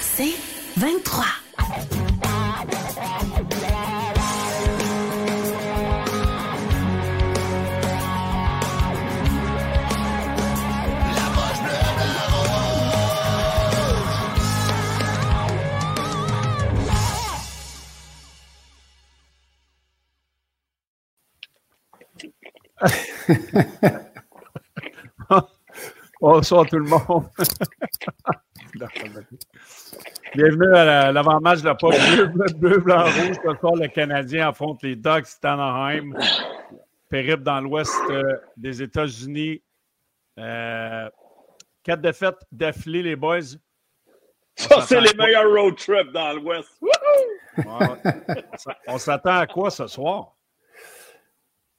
C'est 23. Bonsoir tout le monde. Bienvenue à l'avant-match de la poche bleu, bleu, blanc, rouge. Ce soir, le Canadien affronte les Ducks d'Anaheim. Périple dans l'ouest euh, des États-Unis. Euh, quatre défaites d'affilée, les boys. Ça, c'est les meilleurs road trips dans l'ouest. on s'attend à quoi ce soir?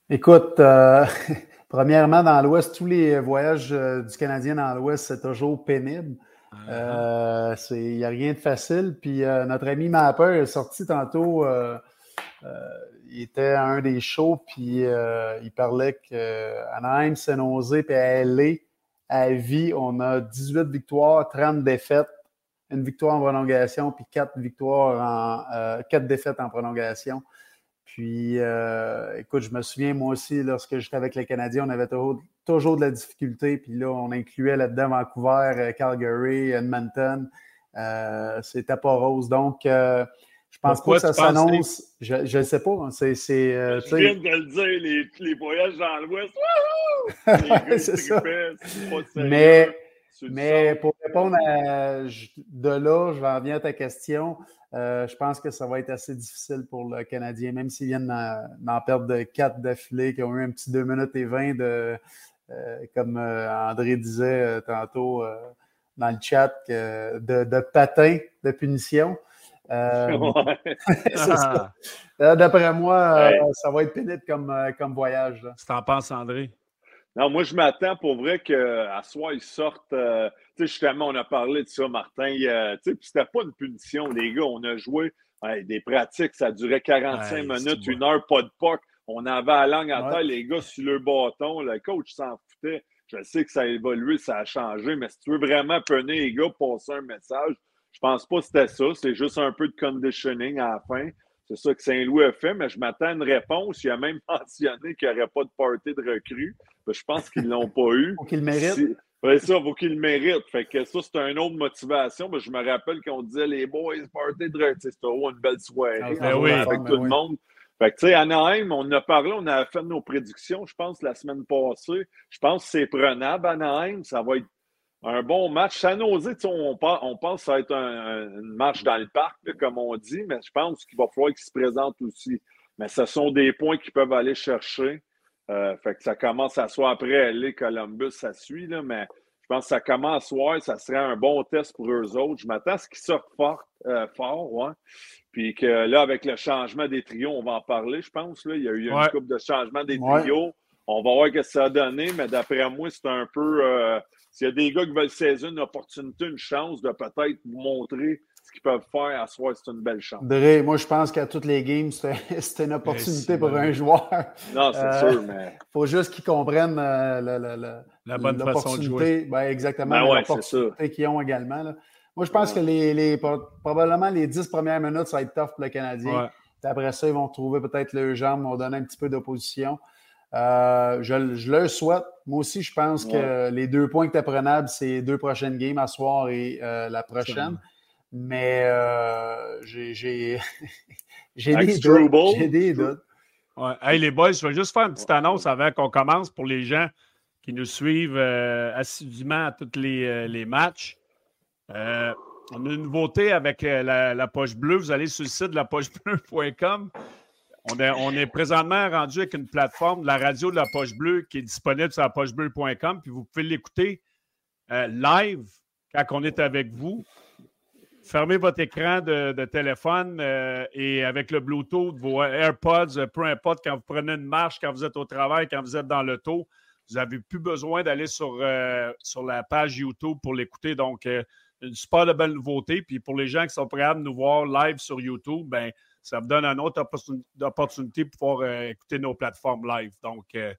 Écoute, euh, premièrement, dans l'Ouest, tous les voyages euh, du Canadien dans l'Ouest, c'est toujours pénible. Il uh n'y a rien de facile. Puis notre ami Mapper est sorti tantôt. il était à un des shows, puis il parlait qu'Anaheim, Saint-Nosé, puis à LA, à vie, on a 18 victoires, 30 défaites, une victoire en prolongation, puis 4 victoires en 4 défaites en prolongation. Puis, euh, écoute, je me souviens, moi aussi, lorsque j'étais avec les Canadiens, on avait toujours, de la difficulté. Puis là, on incluait là-dedans Vancouver, euh, Calgary, Edmonton. Euh, C'était pas rose. Donc, euh, je pense pas que ça s'annonce. Je ne sais pas. Hein, c'est, je viens de le dire, les, les voyages dans l'Ouest. c'est ça. Mais, mais pour répondre à, de là, je vais en venir à ta question. Euh, je pense que ça va être assez difficile pour le Canadien, même s'ils viennent d'en perdre de quatre d'affilée, qui ont eu un petit 2 minutes et 20 de, euh, comme euh, André disait tantôt dans le chat, de, de patin de punition. D'après moi, ça va être pénible comme, comme voyage. Tu t'en penses, André? Non, moi, je m'attends pour vrai qu'à soir, ils sortent. Euh, tu sais, justement, on a parlé de ça, Martin. Euh, tu sais, c'était pas une punition, les gars. On a joué des pratiques, ça durait 45 minutes, une heure, pas de puck. On avait la langue à terre, les gars, sur le bâton. Le coach s'en foutait. Je sais que ça a évolué, ça a changé, mais si tu veux vraiment punir les gars, passer un message, je pense pas que c'était ça. C'est juste un peu de conditioning à la fin. C'est ça que Saint-Louis a fait, mais je m'attends à une réponse. Il a même mentionné qu'il n'y aurait pas de party de recrues. Ben, je pense qu'ils ne l'ont pas eu. Faut qu'ils le méritent. Oui, ça, faut qu'ils le méritent. Fait que ça, c'est une autre motivation. Ben, je me rappelle qu'on disait les boys, party de. C'était une belle soirée ah, ben oui, avec tout le monde. Fait que, tu sais, Anaheim, on a parlé, on a fait nos prédictions, je pense, la semaine passée. Je pense que c'est prenable, Anaheim. Ça va être un bon match. San Jose, on, on pense que ça va être un, une match dans le parc, comme on dit, mais je pense qu'il va falloir qu'il se présente aussi. Mais ce sont des points qu'ils peuvent aller chercher. Euh, fait que ça commence à soir après les Columbus, ça suit, là, mais je pense que ça commence à soir, ça serait un bon test pour eux autres. Je m'attends à ce qu'ils sortent fort, euh, fort ouais. Puis que là, avec le changement des trios, on va en parler, je pense. Là. Il y a eu une couple de changement des trios. On va voir ce que ça a donné, mais d'après moi, c'est un peu. Euh, s'il y a des gars qui veulent saisir une opportunité, une chance de peut-être vous montrer ce qu'ils peuvent faire à soi, c'est une belle chance. Dre, moi, je pense qu'à toutes les games, c'est une opportunité pour un joueur. Non, c'est euh, sûr, mais. Il faut juste qu'ils comprennent euh, la, bonne façon de jouer. Ben, exactement, ben l'opportunité qu'ils ont également. Moi, je pense que les, les, probablement les dix premières minutes, ça va être tough pour le Canadien. Après ça, ils vont trouver peut-être le jambes, vont donner un petit peu d'opposition. Euh, je, le souhaite. Moi aussi, je pense que les deux points que tu prenables, c'est les deux prochaines games à soir et euh, la prochaine. Mais euh, j'ai des doutes. J'ai des doutes. Hey, les boys, je vais juste faire une petite annonce avant qu'on commence pour les gens qui nous suivent assidûment à tous les, les matchs. on a une nouveauté avec la, la, poche bleue. Vous allez sur le site de la pochebleue.com. On est, présentement rendu avec une plateforme de la radio de la Poche Bleue qui est disponible sur la pochebleue.com. Puis vous pouvez l'écouter euh, live quand on est avec vous. Fermez votre écran de, téléphone euh, et avec le Bluetooth, vos AirPods, euh, peu importe, quand vous prenez une marche, quand vous êtes au travail, quand vous êtes dans le vous n'avez plus besoin d'aller sur, sur la page YouTube pour l'écouter. Donc, une super belle nouveauté. Puis pour les gens qui sont prêts à nous voir live sur YouTube, ben ça me donne une autre opportunité pour pouvoir euh, écouter nos plateformes live. Donc, euh,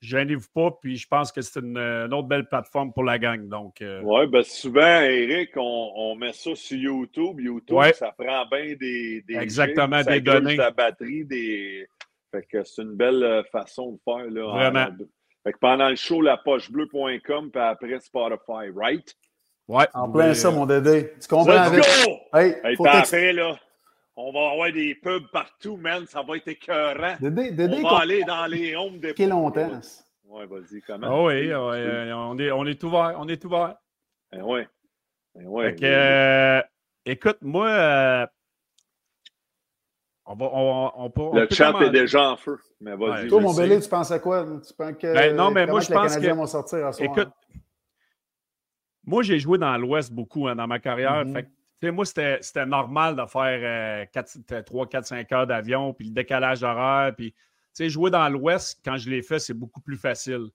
gênez-vous pas. Puis je pense que c'est une, autre belle plateforme pour la gang. Donc, euh, Oui, ben souvent, Eric, on, met ça sur YouTube. YouTube, ça prend bien des, des Exactement, des données. la batterie, des. Fait que c'est une belle euh, façon de faire. Là, Vraiment. Fait que pendant le show, la pochebleu.com, puis après Spotify, right? Ouais. En plein ça, mon Dédé. Tu comprends? Let's go! Hey, hey après, là, on va avoir des pubs partout, man. Ça va être écœurant. Dédé, Dédé, on va aller dans les homes des pubs. longtemps. Ouais, vas-y, comment? Ah oui, ouais, on, est, on est ouvert. On est ouvert. Ben ouais. Ben ouais. Que, euh, écoute, moi, euh, on va, on, on, peut, le chat est déjà en feu. Mais vas-y. Toi, mon belé, tu penses à quoi? Tu penses que, ben, non, mais moi, je pense que. Vont sortir à soir, écoute, moi, j'ai joué dans l'Ouest beaucoup hein, dans ma carrière. Mm -hmm. fait, moi, c'était normal de faire euh, 3, 4, 5 heures d'avion, puis le décalage horaire. Puis, jouer dans l'Ouest, quand je l'ai fait, c'est beaucoup plus facile.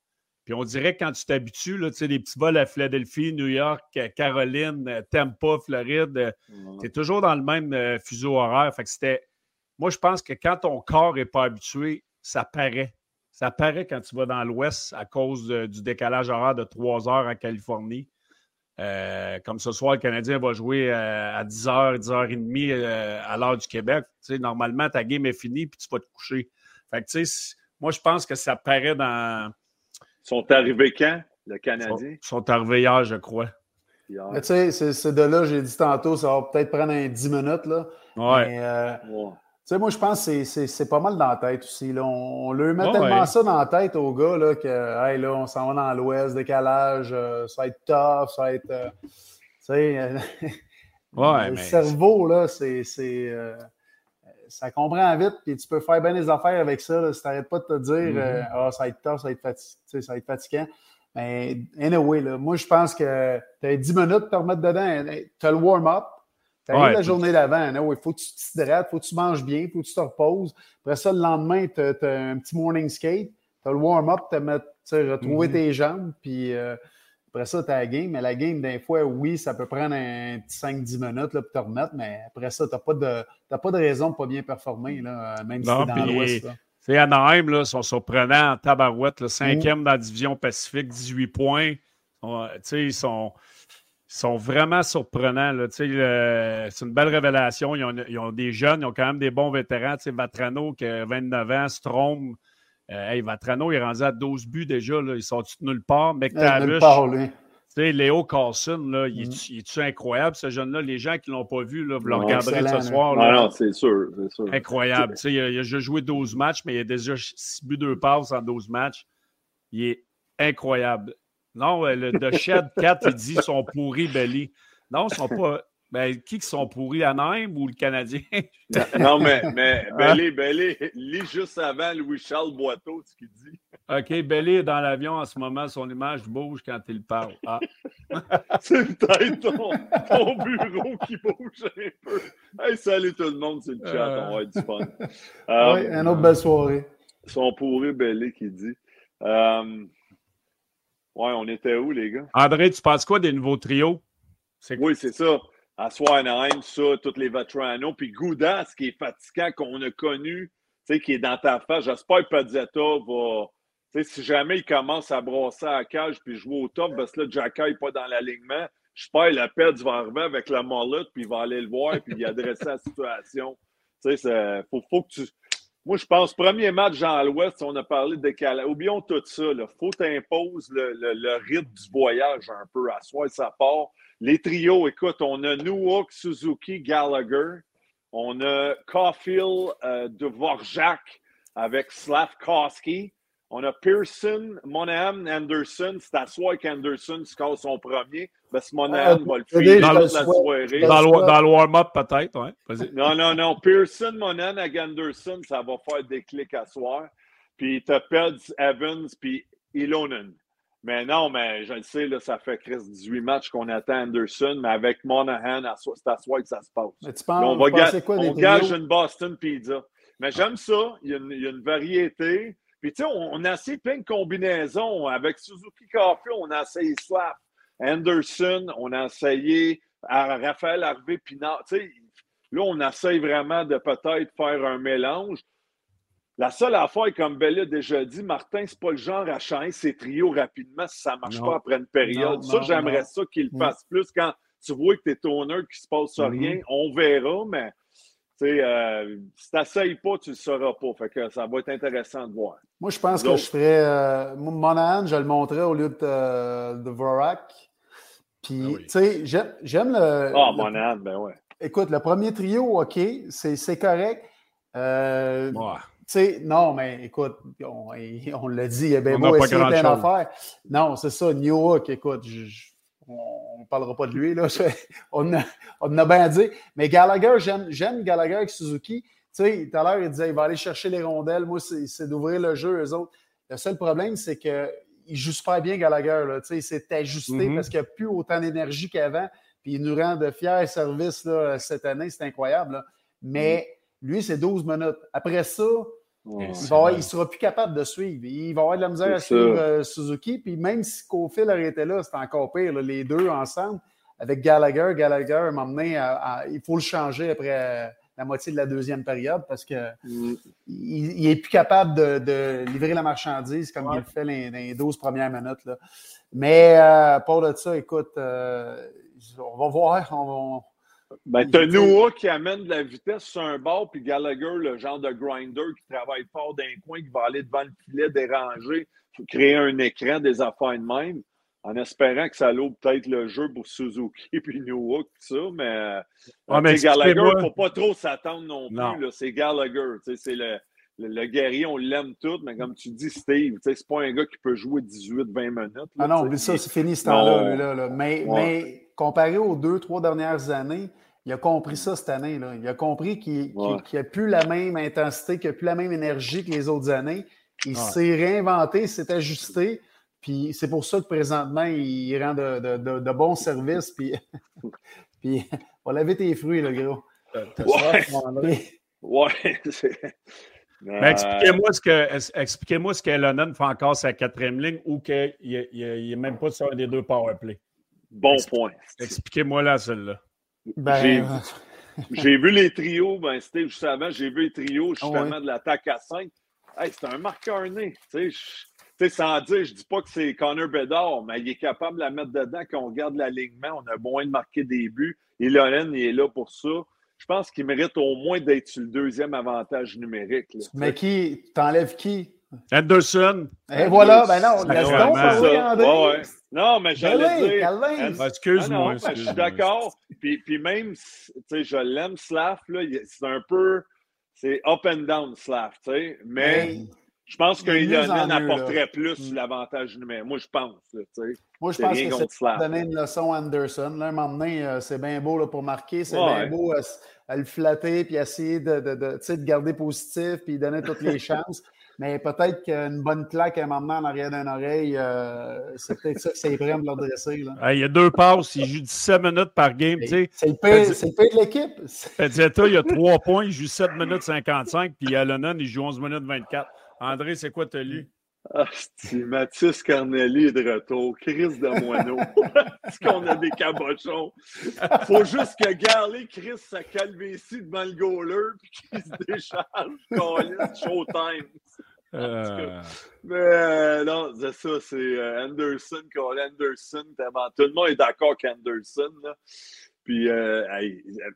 Puis on dirait que quand tu t'habitues, les petits vols à Philadelphie, New York, Caroline, Tampa, Floride, tu es toujours dans le même euh, fuseau horaire. Fait que c'était. Moi, je pense que quand ton corps n'est pas habitué, ça paraît. Ça paraît quand tu vas dans l'Ouest à cause du décalage horaire de 3 heures en Californie. Euh, comme ce soir, le Canadien va jouer euh, à 10h, 10h30 euh, à l'heure du Québec. Tu sais, normalement, ta game est finie puis tu vas te coucher. Fait que, tu sais, moi, je pense que ça paraît dans. Ils sont arrivés quand, le Canadien? Ils sont, arrivés hier, je crois. Tu sais, c'est de là, j'ai dit tantôt, ça va peut-être prendre un 10 minutes. Là. Ouais. Mais, tu sais, moi, je pense que c'est pas mal dans la tête aussi. Là. On, leur met tellement ça dans la tête aux gars là, que, hey, là, on s'en va dans l'ouest, décalage, euh, ça va être tough, ça va être. Euh, tu sais, euh, ouais, le mais... cerveau, là, c'est. ça comprend vite, puis tu peux faire bien des affaires avec ça. Là, si tu n'arrêtes pas de te dire, mm-hmm. ah, ça va être tough, ça va être, fati ça va être fatigant. Mais, anyway, là, moi, je pense que tu as 10 minutes pour te remettre dedans. Tu as le warm-up. Tu ouais, la journée d'avant, il faut que tu t'hydrates, il faut que tu manges bien, il faut que tu te reposes. Après ça, le lendemain, tu as, un petit morning skate, tu as le warm-up, tu as retrouvé mm -hmm. tes jambes, puis euh, après ça, tu as la game. Mais la game, des fois, oui, ça peut prendre un petit 5-10 minutes là, pour te remettre, mais après ça, tu n'as pas, de, pas de raison de ne pas bien performer, là, même non, si tu dans l'Ouest. C'est Anaheim, là, sont surprenants en tabarouette, le cinquième mmh. dans la division Pacifique, 18 points. Ils sont sont vraiment surprenants. C'est une belle révélation. Ils ont, ils ont, des jeunes, ils ont quand même des bons vétérans. Vatrano qui a 29 ans, Strom. Euh, hey, Vatrano il est rendu à 12 buts déjà. Là. Ils sont de nulle part? McTavish. Léo Carlson, là, il, est, mm. il incroyable, ce jeune-là? Les gens qui ne l'ont pas vu, là, vous le regarderez ce soir. Là. Non, non, c'est sûr, sûr, Incroyable. Il a, il a joué 12 matchs, mais il a déjà 6 buts, 2 passes en 12 matchs. Il est incroyable. Non, le de Shed 4, il dit sont pourris, Belly. Non, ils sont pas. Ben, qui qui sont pourris, Anaheim ou le Canadien? non, mais, mais Belly, Belly, lis juste avant Louis-Charles Boiteau, ce qu'il dit. OK, Belly est dans l'avion en ce moment, son image bouge quand il parle. Ah. c'est peut-être ton, ton, bureau qui bouge un peu. Hey, salut tout le monde, c'est le chat, on va être du fun. Um, oui, une autre belle soirée. Ils sont pourris, Belly, qui dit. Um, Ouais, on était où, les gars? André, tu penses quoi des nouveaux trios? Oui, c'est ça. À Anaheim, ça, tous les Vetrano. Puis Goudas, qui est fatigant, qu'on a connu, tu sais, qui est dans ta face. J'espère que Padzetta va. Tu sais, si jamais il commence à brosser à la cage puis jouer au top, parce que là, Jacka n'est pas dans l'alignement, j'espère que la Peds va arriver avec la molette, puis il va aller le voir, puis il adresser la situation. Tu sais, il faut, faut que tu moi, je pense, premier match dans l'Ouest, on a parlé de décalage. Oublions tout ça. Il faut t'imposer le, le, le, rythme du voyage un peu. À soi, ça part. Les trios, écoute, on a Newhook, Suzuki, Gallagher. On a Caulfield, euh, Dvorak avec Slavkowski. On a Pearson, Monahan, Anderson. C'est à soi qu'Anderson score son premier. Parce que Monahan ah, va le faire dans, la soirée. Dans le, dans le warm-up, peut-être, ouais. Non, non, non. Pearson, Monahan avec Anderson, ça va faire des clics à soir. Puis tu as Peds, Evans, puis Ilonen. Mais non, mais je le sais, là, ça fait Chris 18 matchs qu'on attend Anderson, mais avec Monahan, c'est à soir que ça se passe. Mais tu penses, on va ga quoi, on gage une Boston Pizza. Mais j'aime ça. Il y, a une, il y, a une, variété. Puis, tu sais, on, on, a essayé plein de combinaisons. Avec Suzuki Coffee, on a essayé Slap. Anderson, on a essayé à Raphaël Harvey Pinard. Tu sais, là, on essaye vraiment de peut-être faire un mélange. La seule affaire, comme Bella a déjà dit, Martin, c'est pas le genre à changer ses trios rapidement si ça marche pas après une période. ça, j'aimerais ça qu'il le fasse plus quand tu vois que tu es owner qui se passe mm-hmm. rien. On verra, mais euh, si tu n'essayes pas, tu ne le sauras pas. Fait que ça va être intéressant de voir. Moi, je pense que je ferais. Euh, Monahan, je le montrais au lieu de, euh, de Vorak. Puis, ah tu sais, j'aime le. Ah, Monahan, ben ouais. Écoute, le premier trio, OK, c'est correct. Euh, sais, non, mais écoute, on, on l'a dit, il y a bien beau essayer plein d'affaires. Non, c'est ça, New Hook, écoute, on ne parlera pas de lui, là. on, a, on a bien dit. Mais Gallagher, j'aime Gallagher avec Suzuki. Tu sais, tout à l'heure, il disait il va aller chercher les rondelles. Moi, c'est d'ouvrir le jeu, eux autres. Le seul problème, c'est qu'il joue super bien Gallagher. Là. Tu sais, il s'est ajusté mm-hmm. parce qu'il n'y a plus autant d'énergie qu'avant. Puis il nous rend de fiers services là, cette année. C'est incroyable. Mais mm. lui, c'est 12 minutes. Après ça, il ne sera plus capable de suivre. Il va avoir de la misère à suivre euh, Suzuki. Puis même si Kofil arrêtait là, c'est encore pire. les deux ensemble, avec Gallagher, Gallagher, à un moment donné, il faut le changer après la moitié de la deuxième période parce qu'il mm. n'est plus capable de, livrer la marchandise comme il le fait dans les, 12 premières minutes. Là. Mais euh, pour de ça, écoute, euh, on va voir. On, ben, t'as Noah qui amène de la vitesse sur un bord, puis Gallagher, le genre de grinder qui travaille fort d'un coin, qui va aller devant le filet déranger, créer un écran des affaires de même, en espérant que ça l'ouvre peut-être le jeu pour Suzuki puis Noah, tout ça, mais, ouais, mais Gallagher, il ne faut pas trop s'attendre non plus. C'est Gallagher, c'est le, le, guerrier, on l'aime tout, mais comme tu dis, Steve, c'est pas un gars qui peut jouer 18-20 minutes. ah non, mais ça, c'est fini ce temps-là. Là, Mais, mais comparé aux deux, trois dernières années, il a compris ça cette année. Là. Il a compris qu'il n'a plus la même intensité, qu'il n'a plus la même énergie que les autres années. Il s'est réinventé, s'est ajusté. Puis c'est pour ça que présentement, il rend de, bons services. Puis, puis on laver tes fruits, le gros. Ouais. ouais. expliquez-moi ce que expliquez-moi ce que Lennon fait encore sa quatrième ligne ou qu'il n'est même pas sur un des deux powerplay. Bon point. Expliquez-moi là celle-là. Ben, j'ai vu les trios, ben, c'était juste avant, j'ai vu les trios ah justement de l'attaque à 5. Hey, c'est un marqueur né. Tu sais, sans dire, je dis pas que c'est Connor Bedard, mais il est capable de la mettre dedans quand on regarde l'alignement. On a moins de marquer des buts. Et Loren, il est là pour ça. Je pense qu'il mérite au moins d'être sur le deuxième avantage numérique. mais qui, t'enlèves qui? Anderson. Et voilà, ben non, laisse donc parler, André. Non, mais j'allais dire. Ah, excuse-moi. je suis d'accord. Puis, puis même, tu sais, je l'aime, Slav, c'est un peu. C'est up and down, Slav, tu sais. Mais je pense qu'il apporterait plus sur l'avantage numérique. Moi, je pense, tu sais. Moi, je pense que c'est donner une leçon à Anderson. Là, un moment donné, euh, c'est bien beau là, pour marquer, c'est bien beau à, le flatter puis essayer de, de, de, de garder positif puis donner toutes les chances. Mais peut-être qu'une bonne claque à un moment en arrière d'une oreille, euh, c'est peut-être ça que ça prend de leur dresser. il y a deux passes, il joue 17 minutes par game. C'est le pire de l'équipe. Il y a trois points, il joue 7 minutes 55, puis Alonon, il joue 11 minutes 24. André, c'est quoi tu as lu? Ah, Mathis Carnelli est de retour. Chris de Moineau. Est-ce qu'on a des cabochons? Faut juste que Garley Chris sa calvétie devant le goaler puis qu'il se décharge. Showtime. Euh... Mais euh, non, c'est ça, c'est euh, Anderson, Cole Anderson. Tout le monde est d'accord qu'Anderson. Puis, euh,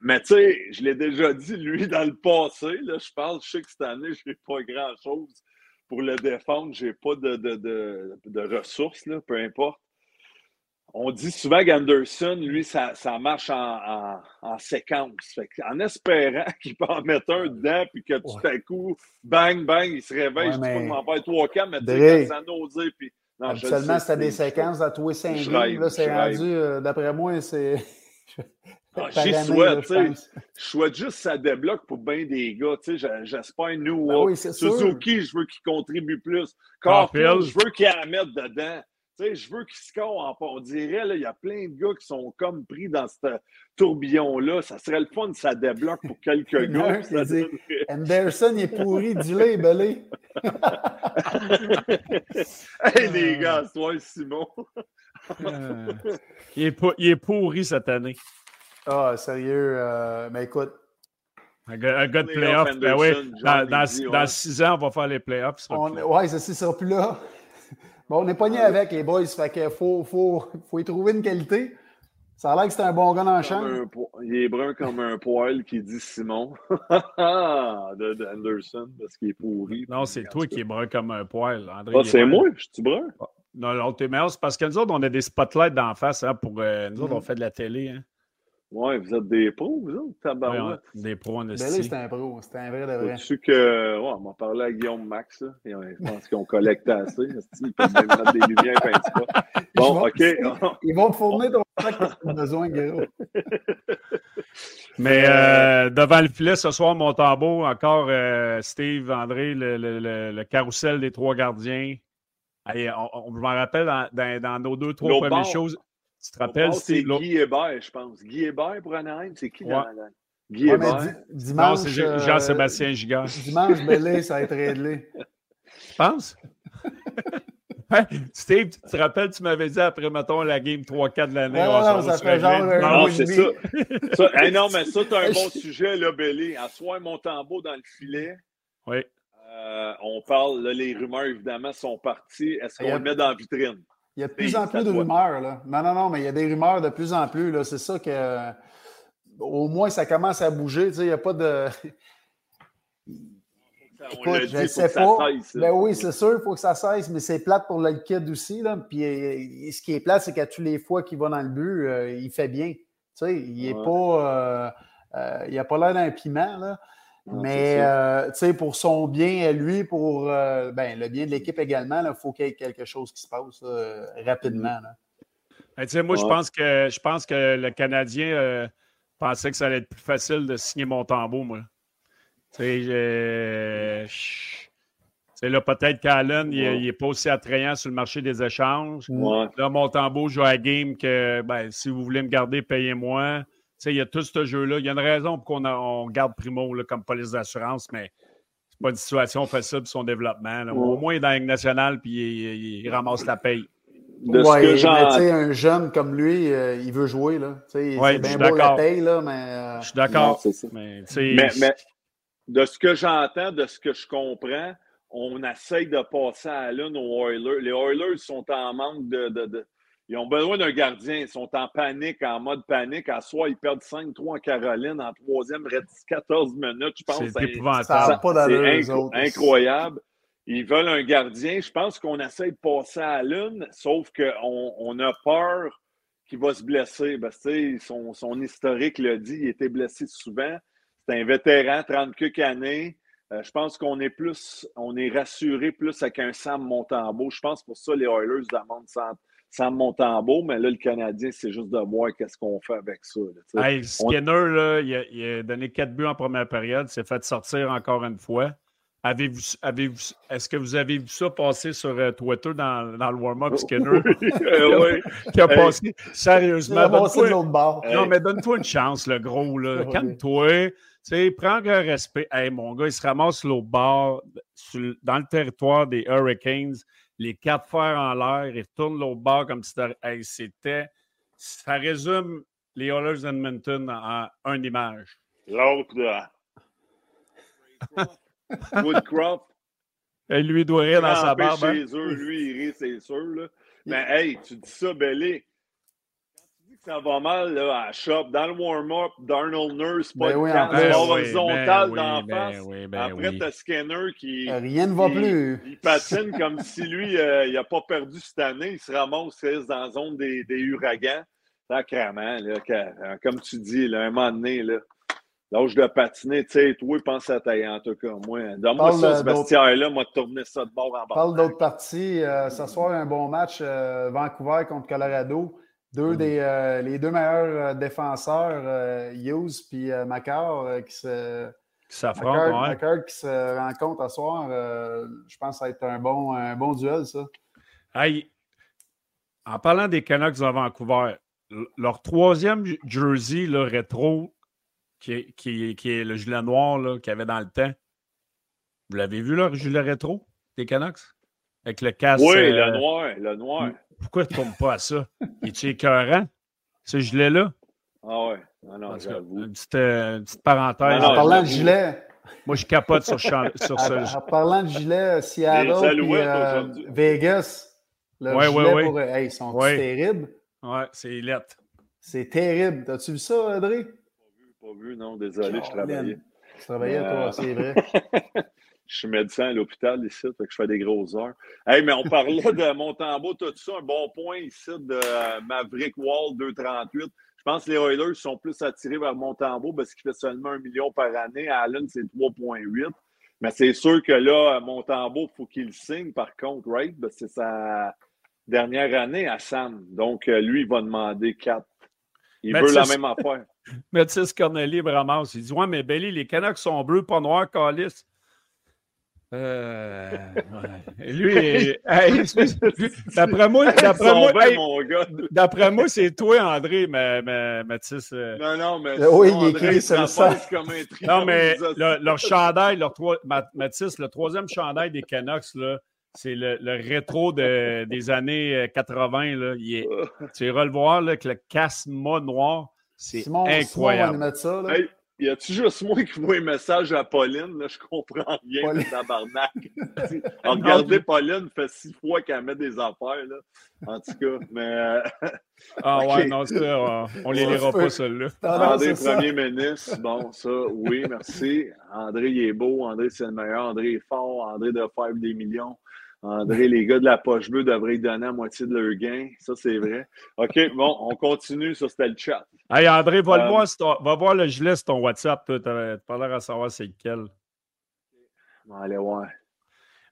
mais tu sais, je l'ai déjà dit, lui, dans le passé, là, je parle, je sais que cette année, je n'ai pas grand-chose pour le défendre. Je n'ai pas de, de, de, de, ressources, là, peu importe. On dit souvent qu'Anderson, lui, ça, ça marche en, en, séquence. en espérant qu'il peut en mettre un dedans, puis que tout à coup, bang, bang, il se réveille, je ne sais pas m'en faire trois camps, mais tu ça nausée, puis... Non, Habituellement, c'était des séquences à tous les cinq là, c'est rendu, euh, d'après moi, c'est... Ah, J'y souhaite, tu sais. Je souhaite juste que ça débloque pour bien des gars, tu sais. J'espère nous. Ben Suzuki, je veux qu'il contribue plus. Carfield, je veux qu'il la mette dedans. Tu sais, je veux qu'il score On dirait, là, il y a plein de gars qui sont comme pris dans ce tourbillon-là. Ça serait le fun si ça débloque pour quelques gars. Anderson, il est pourri, dis-le, belé. hey, les gars, toi, Simon. Euh, il, est il est pourri cette année. Ah, sérieux. Euh, mais écoute, Un gars, de playoff. Ben oui, dans, six ans, on va faire les playoffs. Oui, ça ne sera plus là. Bon, on n'est pas nés avec les boys, fait qu'il faut, faut, faut y trouver une qualité. Ça a l'air que c'est un bon gars dans le champ. il est brun comme un poil qui dit Simon de, Anderson parce qu'il est pourri. Non, c'est toi qui es brun comme un poil. André, ah, c'est moi, je suis brun. Non, non, t'es meilleur. C'est parce que nous autres, on a des spotlights d'en face. Hein, pour, euh, nous autres, on fait de la télé. Hein. Ouais, vous êtes des pros, vous autres, tabarouette. Ouais, des pros, on est Ben c'est un pro, c'est un vrai de vrai. Je que, ouais, on m'a parlé à Guillaume Max, là, et je pense qu'on collecte assez. Ils peuvent même mettre des lumières pas. Bon, OK. Ils vont te fournir ton sac a besoin, Guéraud. Mais euh, devant le filet, ce soir, mon tambour, encore euh, Steve, André, le, le, le, carrousel des trois gardiens. Allez, on, je m'en rappelle dans, dans, nos deux, trois premières choses. Tu te rappelles? C'est Guy Hébert, je pense. Guy Hébert pour Anaheim, c'est qui dans Anaheim? Guy Hébert? Dimanche, non, c'est Jean-Sébastien euh, Gigard. Dimanche, Bellé, ça va être réglé. Tu penses? Steve, tu te rappelles, tu m'avais dit après, mettons, la game 3-4 de l'année. Non, ça fait genre Non, c'est ça. ça non, mais ça, tu as un bon sujet, là, Bellé. Asseoir mon tambour dans le filet. Oui. Euh, on parle, là, les rumeurs, évidemment, sont parties. Est-ce qu'on le met dans la vitrine? Il y a de plus en plus de rumeurs. Là. Non, non, non, mais il y a des rumeurs de plus en plus. C'est ça que. Au moins, ça commence à bouger. Il n'y a pas de. Écoute, je ne sais pas. ben oui, c'est sûr, il faut que ça cesse, mais c'est plate pour le kid aussi. Là. Puis euh, ce qui est plate, c'est qu'à tous les fois qu'il va dans le but, euh, il fait bien. Tu sais, il n'est pas. Euh, il n'a pas l'air d'un piment. Là. Mais euh, sais, pour son bien à lui, pour euh, ben, le bien de l'équipe également, il faut qu'il y ait quelque chose qui se passe rapidement. Ben, moi, je, pense que, je pense que le Canadien euh, pensait que ça allait être plus facile de signer Montembeau, moi. Tu sais, là, peut-être qu'Allen, il n'est pas aussi attrayant sur le marché des échanges. Là, Montembeau joue à game que ben, si vous voulez me garder, payez-moi il y a tout ce jeu-là. Il y a une raison pour qu'on on garde Primo là, comme police d'assurance, mais c'est pas une situation facile pour son développement. Au moins, il est dans la Ligue nationale puis il, ramasse la paye. De ouais, ce un jeune comme lui, euh, il veut jouer. Là. c'est bien beau la paye, là, mais. Euh, je suis d'accord. Mais, mais, de ce que j'entends, de ce que je comprends, on essaye de passer à l'une aux Oilers. Les Oilers sont en manque de ils ont besoin d'un gardien. Ils sont en panique, en mode panique. À soi, ils perdent 5-3 en Caroline. En troisième, il reste 14 minutes. Je pense c'est épouvantable. C'est incroyable. Ils veulent un gardien. Je pense qu'on essaie de passer à l'une, sauf qu'on on a peur qu'il va se blesser. Parce que son, son historique le dit, il était blessé souvent. C'est un vétéran, 30 quelques années. Euh, je pense qu'on est plus, on est rassuré plus avec un Sam Montembeau. Je pense pour ça les Oilers demandent Sam Montembeau, mais là, le Canadien, c'est juste de voir qu'est-ce qu'on fait avec ça. Skinner, là, il, a, donné quatre buts en première période, s'est fait sortir encore une fois. Avez-vous, avez est-ce que vous avez vu ça passer sur euh, Twitter dans, dans le warm-up, oh, Skinner? oui. qui a passé sérieusement? Donne non, mais donne-toi une chance, le gros. Là. Calme-toi. Prends un respect. Hey, mon gars, il se ramasse l'autre bord dans le territoire des Hurricanes les quatre fers en l'air, ils retournent l'autre bord comme si c'était. Ça résume les Oilers Edmonton en, une image. L'autre, là. Woodcroft. Et lui, doit rire dans sa barbe. Hein? Chez eux, lui, il rit, c'est sûr. Là. Mais hey, tu dis ça, Bellé ça va mal là, à shop, dans le warm-up, Darnold Nurse, pas ben de oui, ben horizontal ben d'en face. Après, t'as Skinner qui. Rien ne va plus. Il patine comme si lui, euh, il n'a pas perdu cette année. Il se ramasse dans la zone des, des ouragans. Sacrement, là, euh, comme tu dis, là, un moment donné, là. L'âge de patiner, tu sais, toi, pense à ta en tout cas. Moi, donne-moi ça, ce vestiaire-là, moi, tourner ça de bord en bord. Parle d'autres parties. Euh, ce soir, un bon match, Vancouver contre Colorado. Deux mm. des, euh, les deux meilleurs euh, défenseurs, euh, Hughes puis Macar, qui se. Qui s'affrontent, qui se rencontrent à soir, je pense que ça va être un bon, un bon duel, ça. Hey, en parlant des Canucks de Vancouver, leur troisième jersey le rétro, qui est, qui, qui est le gilet noir qu'il y avait dans le temps, vous l'avez vu, leur gilet rétro des Canucks? Avec le casque. Oui, le noir, le noir. Pourquoi tu ne tombes pas à ça? Es-tu écœurant, ce gilet-là? Ah ouais. Ah non, j'avoue. Une petite, euh, une petite parenthèse. En non, parlant de gilet, Moi, je capote sur, sur en, ce. en parlant de gilet, Seattle puis euh, aujourd'hui. Vegas, le Ouais, gilet ouais, ouais. pour... Hey, ils sont Ouais. terribles? Ouais, c'est lettre. C'est terrible. T'as-tu vu ça, André? Pas vu, non, désolé, je travaillais. Tu travaillais, Euh, toi, c'est vrai. Je suis médecin à l'hôpital ici, fait que je fais des grosses heures. Hey, mais on parlait de Montembeau, tout ça, un bon point ici de euh, Maverick Wall 238. Je pense que les Oilers sont plus attirés vers Montembeau parce qu'il fait seulement un million par année. Allen, c'est 3,8. Mais c'est sûr que là, Montembeau, il faut qu'il signe par contre, right? C'est sa dernière année à Sam. Donc, euh, lui, il va demander 4. Il veut la même affaire. Mathis Corneli me ramasse. Il dit Ouais, mais Belly, les Canucks sont bleus, pas noirs, calice. Euh, ouais. Et Lui, hey, d'après moi, d'après moi, bien, hey, mon gars. d'après moi, c'est toi, André, mais, mais Mathis. euh, Non, non, mais. Euh, oui, il écrit sur le sac. comme un Non, mais le- leur chandail, leur trois, Ma- Mathis, le troisième chandail des Canucks, là, c'est le, le rétro de- des années euh, 80. Là. Il est- tu iras le voir, là, que le casse-mât noir, c'est Simon, Simon va nous incroyable. mettre ça. Là. Hey, y a-tu juste moi qui vois un message à Pauline? Là, je comprends rien Pauline. de tabarnak. Alors, regardez, Pauline fait six fois qu'elle met des affaires. Là. En tout cas, mais euh, Ah ouais, non, ça, on, on les lira pas, celle-là. André, c'est premier ministre, bon, ça, oui, merci. André, il est beau. André, c'est le meilleur. André est fort. André de faire des millions. André, les gars de la poche bleue devraient donner la moitié de leur gain. Ça, c'est vrai. OK, bon, on continue. Ça, c'était le chat. Hey, André, va, Euh, voir, ton- va voir le gilet sur ton WhatsApp. Tu n'as pas l'air à savoir c'est lequel. On va aller voir.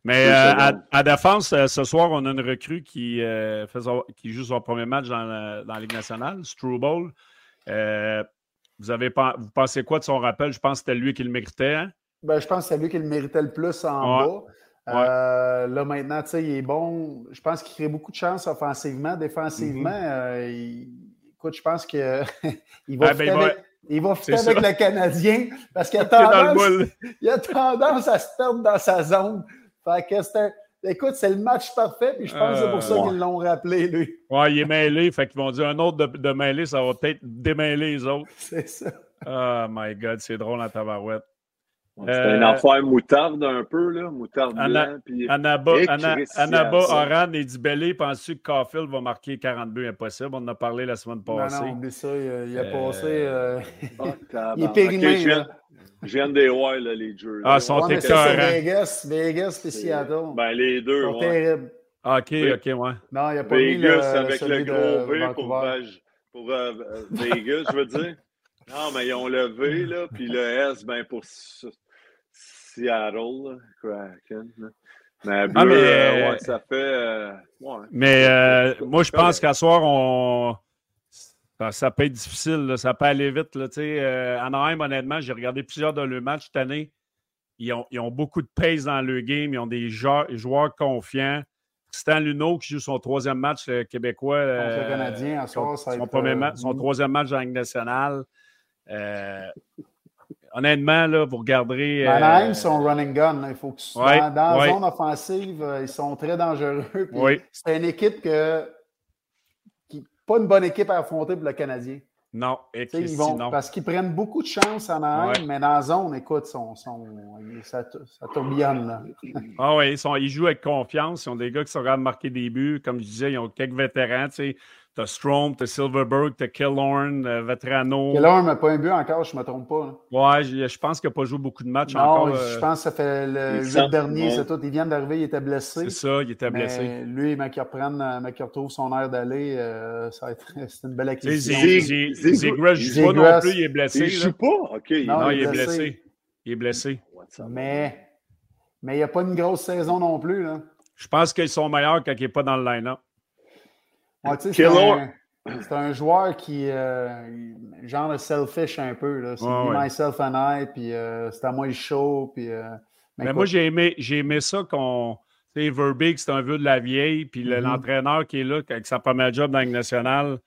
Mais euh, à, à défense, euh, ce soir, on a une recrue qui, euh, fait son- qui joue son premier match dans la, dans la Ligue nationale, Struble. Euh, vous, avez, vous pensez quoi de son rappel? Je pense que c'était lui qui le méritait. hein? Ben, je pense que c'est lui qui le méritait le plus en Ouais. bas. Euh, là, maintenant, tu sais, il est bon. Je pense qu'il crée beaucoup de chances offensivement. Défensivement, Mm-hmm. euh, il- écoute, je pense qu'il va Ah, ben, avec, il va fitter avec ça. le Canadien parce qu'il a, tendance, il a tendance à se perdre dans sa zone. Fait que c'est un- Écoute, c'est le match parfait, puis je pense que c'est pour ça Euh, ouais. qu'ils l'ont rappelé, lui. Ouais, il est mêlé. Fait qu'ils vont dire un autre de, de mêlé, ça va peut-être démêler les autres. C'est ça. Oh my God, c'est drôle en tabarouette. C'était Euh, une affaire moutarde un peu, là. Moutarde Anna- blanc. Puis... Anaba, Et Anna- Christian, Anaba. Oran et Dibélé, penses-tu que Caulfield va marquer 42 Impossible? On en a parlé la semaine passée. non, oublie ça. Il a, il a Euh, passé. euh, Ah, il est périmé. Ok, je viens- là. Je viens de les voir, là, les jeux. Ah, ils sont Ouais, écœurants. Vegas, Vegas et Seattle. Ben, les deux, sont ouais. terribles. Ah, OK, Oui. OK, ouais. Non, il n'y a pas mis le, Vegas avec le gros V pour, pour euh, Vegas, je veux dire. Non, mais ils ont le V, là, puis le S, ben, pour Seattle, Kraken. Mais, bleu, Ah, mais- euh, ouais, ça fait. euh, ouais. Mais euh, moi, je pense qu'à soir, on... ça, ça peut être difficile. là. Ça peut aller vite. Là. Tu sais, euh, Anaheim, honnêtement, j'ai regardé plusieurs de leurs matchs cette année. Ils ont, ils ont beaucoup de pace dans le game. Ils ont des joueurs, joueurs confiants. Stan Luneau qui joue son troisième match euh, québécois. Contre le euh, Canadien, à son, soir, ça va son être, premier euh, match- son mm. troisième match dans la Ligue nationale. Euh, honnêtement, là, vous regarderez. Euh, Anaheim, ils sont running gun. là. Il faut que tu sois Ouais, dans, dans ouais. la zone offensive, euh, ils sont très dangereux. Oui. C'est une équipe que, qui pas une bonne équipe à affronter pour le Canadien. Non, et ils Christy, vont, non. parce qu'ils prennent beaucoup de chance en Anaheim, Ouais. mais dans la zone, écoute, sont, sont- ça, ça tourbillonne. Là. Ah oui, ils, sont- ils jouent avec confiance. Ils ont des gars qui sont capables de marquer des buts. Comme je disais, ils ont quelques vétérans. Tu sais. T'as Strom, t'as Silverberg, t'as Killorn, euh, Vetrano. Keller n'a pas un but encore, je ne me trompe pas. là. Ouais, je, je pense qu'il n'a pas joué beaucoup de matchs Non, encore. je euh, pense que ça fait le il huit semble- dernier, ouais. c'est tout. Ils viennent d'arriver, il était blessé. c'est ça, il était blessé. Mais lui, mais qu'il reprenne, euh, qu'il retrouve son air d'aller, euh, ça va être c'est une belle acquisition. Zegras ne joue pas non plus, il est blessé. Il là. joue pas? OK. Non, Non, il il est est blessé. blessé. Il est blessé. Mais mais il n'y a pas une grosse saison non plus. Là. Je pense qu'ils sont meilleurs quand il n'est pas dans le line-up. Ouais, tu sais, c'est un, c'est un joueur qui, euh, genre de selfish un peu. Là. C'est Ouais, me, ouais. myself and I, puis euh, c'est à moi le show. Puis, euh, Mais écoute, moi, j'ai aimé, j'ai aimé ça qu'on. Tu sais, Verbeek, c'est un vieux de la vieille. Puis Mhm. l'entraîneur qui est là, avec sa première job dans la nationale,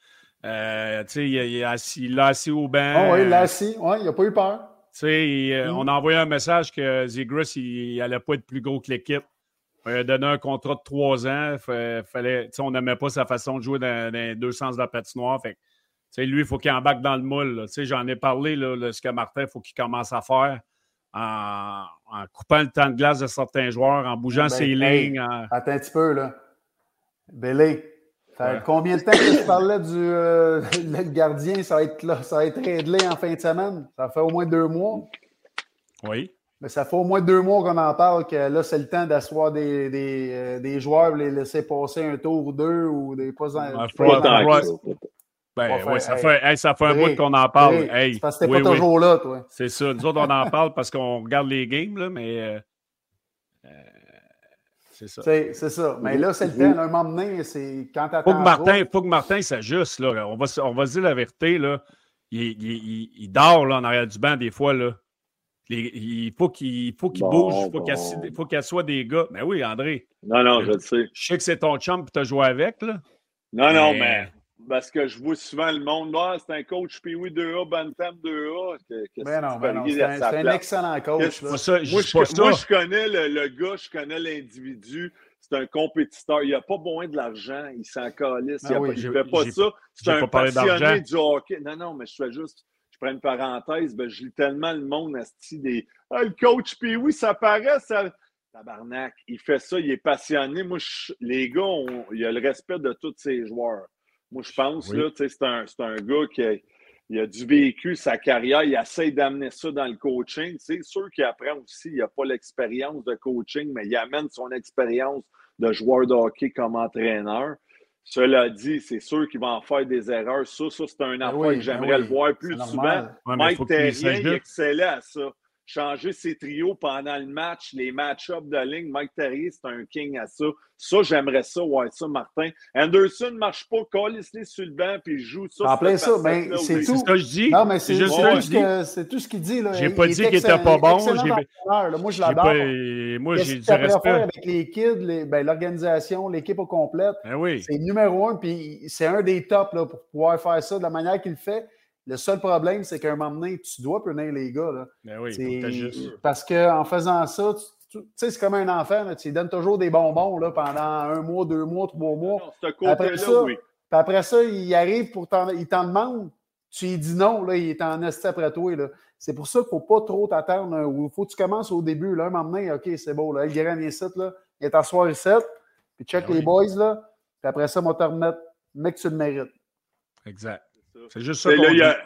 euh, tu sais, il, il assis- il l'a assis au banc. Ah oui, là, si. Ouais, il n'a pas eu peur. Tu sais, il, Mhm. on a envoyé un message que Zegras, il n'allait pas être plus gros que l'équipe. On lui a donné un contrat de trois ans. Fallait, on n'aimait pas sa façon de jouer dans, dans les deux sens de la patinoire. Fait lui, il faut qu'il embarque dans le moule. J'en ai parlé, là, ce que Martin, il faut qu'il commence à faire en, coupant le temps de glace de certains joueurs, en bougeant ben, ses lignes. Attends un petit peu, là. Billy, combien de temps que tu parlais du euh, gardien, ça va être là, ça va être réglé en fin de semaine? Ça fait au moins deux mois. Oui. Mais ça fait au moins deux mois qu'on en parle que là, c'est le temps d'asseoir des, des, euh, des, joueurs, les laisser passer un tour ou deux ou des pas en. Ben, oui, ça, fait, ça fait un bout qu'on en parle. Hey, parce que t'es pas toujours là, toi. C'est ça. Nous autres, on en parle parce qu'on regarde les games, là, mais. Euh, euh, c'est ça. C'est ça. Mais là, c'est le temps. un moment donné, c'est quand tu faut que Martin, faut que Martin s'ajuste. Là. On, va, on va se dire la vérité. Là. Il, il, il, dort là, en arrière du banc des fois. Là. Il faut qu'il bouge. Il faut qu'il soit des gars. Mais oui, André. Non, non, je le sais. Je sais que c'est ton chum que tu as joué avec. Là. Non, non, mais parce que je vois souvent le monde, ah, c'est un coach PW 2A, Bantam 2A. Mais non, mais non c'est un, excellent coach. moi, je, connais le, gars, je connais l'individu. C'est un compétiteur. Il n'a pas besoin de l'argent. Il s'en calisse. il ne ah fait pas ça. C'est un passionné du hockey. Non, non, mais je fais juste. Je prends une parenthèse. Ben, je lis tellement le monde des. Ah, le coach PW, ça paraît. Ça... Tabarnak. Il fait ça. Il est passionné. Moi, les gars, il a le respect de tous ses joueurs. Moi, je pense, là, c'est un, un, gars qui a, il a du vécu, sa carrière, il essaie d'amener ça dans le coaching. C'est sûr qu'il apprend aussi, il n'a pas l'expérience de coaching, mais il amène son expérience de joueur de hockey comme entraîneur. Cela dit, c'est sûr qu'il va en faire des erreurs. Ça, ça c'est un ben affaire que ben j'aimerais le voir plus souvent. Mike Terrien, il est excellent à ça changer ses trios pendant le match, les match-ups de ligne. Mike Terrier, c'est un king à ça. Ça, j'aimerais ça, ouais, ça, Martin. Anderson ne marche pas, colle les sur le banc, puis il joue ça. En plein ça, ben, c'est tout. C'est ce que je dis. Non, mais c'est juste c'est tout ce qu'il dit. J'ai pas dit qu'il était pas bon. moi, je l'adore. Moi, j'ai du respect. avec les kids, ben, l'organisation, l'équipe au complète. Ben oui. C'est numéro un, puis c'est un des tops là, pour pouvoir faire ça de la manière qu'il fait. Le seul problème, c'est qu'à un moment donné, tu dois punir les gars. Là. Ben oui, Parce qu'en faisant ça, tu sais, c'est comme un enfant, tu lui donnes toujours des bonbons là, pendant un mois, deux mois, trois mois. après, ça, oui. après ça, il arrive pour il t'en demande, tu lui dis non, là, il est en esti après toi. C'est pour ça qu'il ne faut pas trop t'attendre. Il faut que tu commences au début. Là, un moment donné, OK, c'est beau. Là, il gagne ici, là, il est à soir ici, puis check ben les boys, là, puis après ça, va te remettre, mec, tu le mérites. Exact. C'est juste ça. Là, il y a,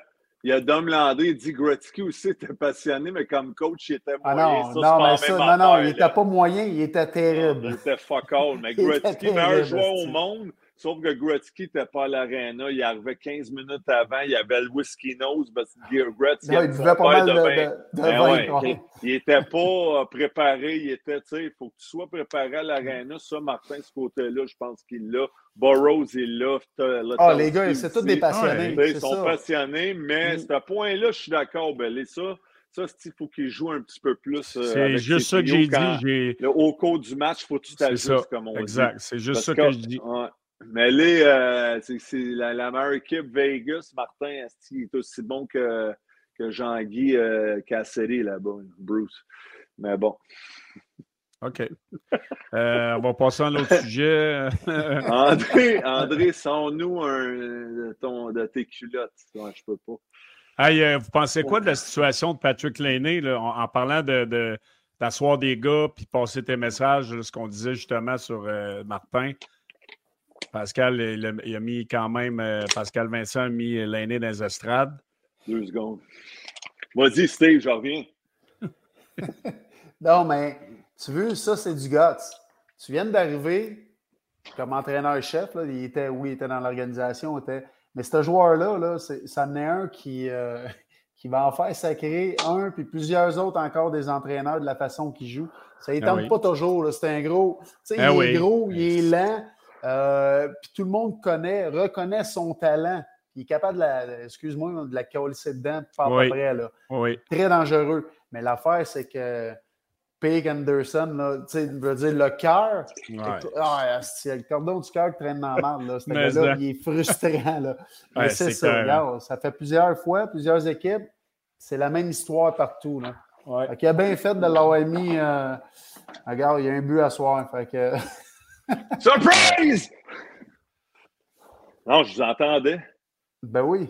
il y a Dom Landry, il dit Gretzky aussi était passionné, mais comme coach, il était ah moyen. Ah non, non, mais ça, non, non, il n'était pas moyen, il était terrible. Il était fuck all. Mais Gretzky, meilleur joueur au monde, Sauf que Gretzky n'était pas à l'aréna. Il arrivait 15 minutes avant. Il avait le whisky nose parce que Gretzky il buvait pas mal de, de, ben Il n'était pas euh, préparé. Il était, tu sais, il faut que tu sois préparé à l'aréna. Ça, Martin, ce côté-là, je pense qu'il l'a. Burroughs, il l'a. Ah, les gars, c'est tous des passionnés. ils sont passionnés, mais mm. ce point-là, je suis d'accord, ben, ça. Ça, il faut qu'il joue un petit peu plus. Euh, c'est juste ça que j'ai dit. au cours du match, il faut que tu t'ajustes, comme on exact. dit. Exact. C'est juste ça que, je dis. Mais là, euh, c'est la, la, meilleure équipe Vegas. Martin il est aussi bon que, que Jean-Guy euh, là-bas, Bruce? Mais bon. OK. Euh, on va passer à un autre sujet. André, André, un ton, de tes culottes. Ouais, je peux pas. Hey, vous pensez quoi de la situation de Patrick Laney en, parlant de, d'asseoir des gars puis passer tes messages, ce qu'on disait justement sur Martin? Pascal, il a, mis quand même, euh, Pascal Vincent a mis l'aîné dans les estrades. Deux secondes. Vas-y, Steve, je reviens. non, mais tu veux, ça, c'est du guts. Tu viens d'arriver comme entraîneur-chef. Il était, oui, il était dans l'organisation. Mais ce joueur-là, là, ça en est un qui, euh, qui va en faire sacrer un, puis plusieurs autres encore des entraîneurs de la façon qu'il joue. Ça ne ah tente pas toujours. C'est un gros. Tu sais, ah il est gros, il est lent. Euh, puis tout le monde connaît, reconnaît son talent. Il est capable de la, excuse-moi, de la colisser dedans par oui. après. Là. Oui. Très dangereux. Mais l'affaire, c'est que Pig Anderson, là, veux dire, le cœur. Ah, le cordon du cœur qui traîne dans la marde. Là, là il est frustrant. Là. Mais c'est ça. Regarde, ça fait plusieurs fois, plusieurs équipes. C'est la même histoire partout. Là. Ouais. il a bien fait de l'avoir mis. Euh, regarde, il y a un but à soir. Fait que... Surprise! Non, je vous entendais. Ben oui.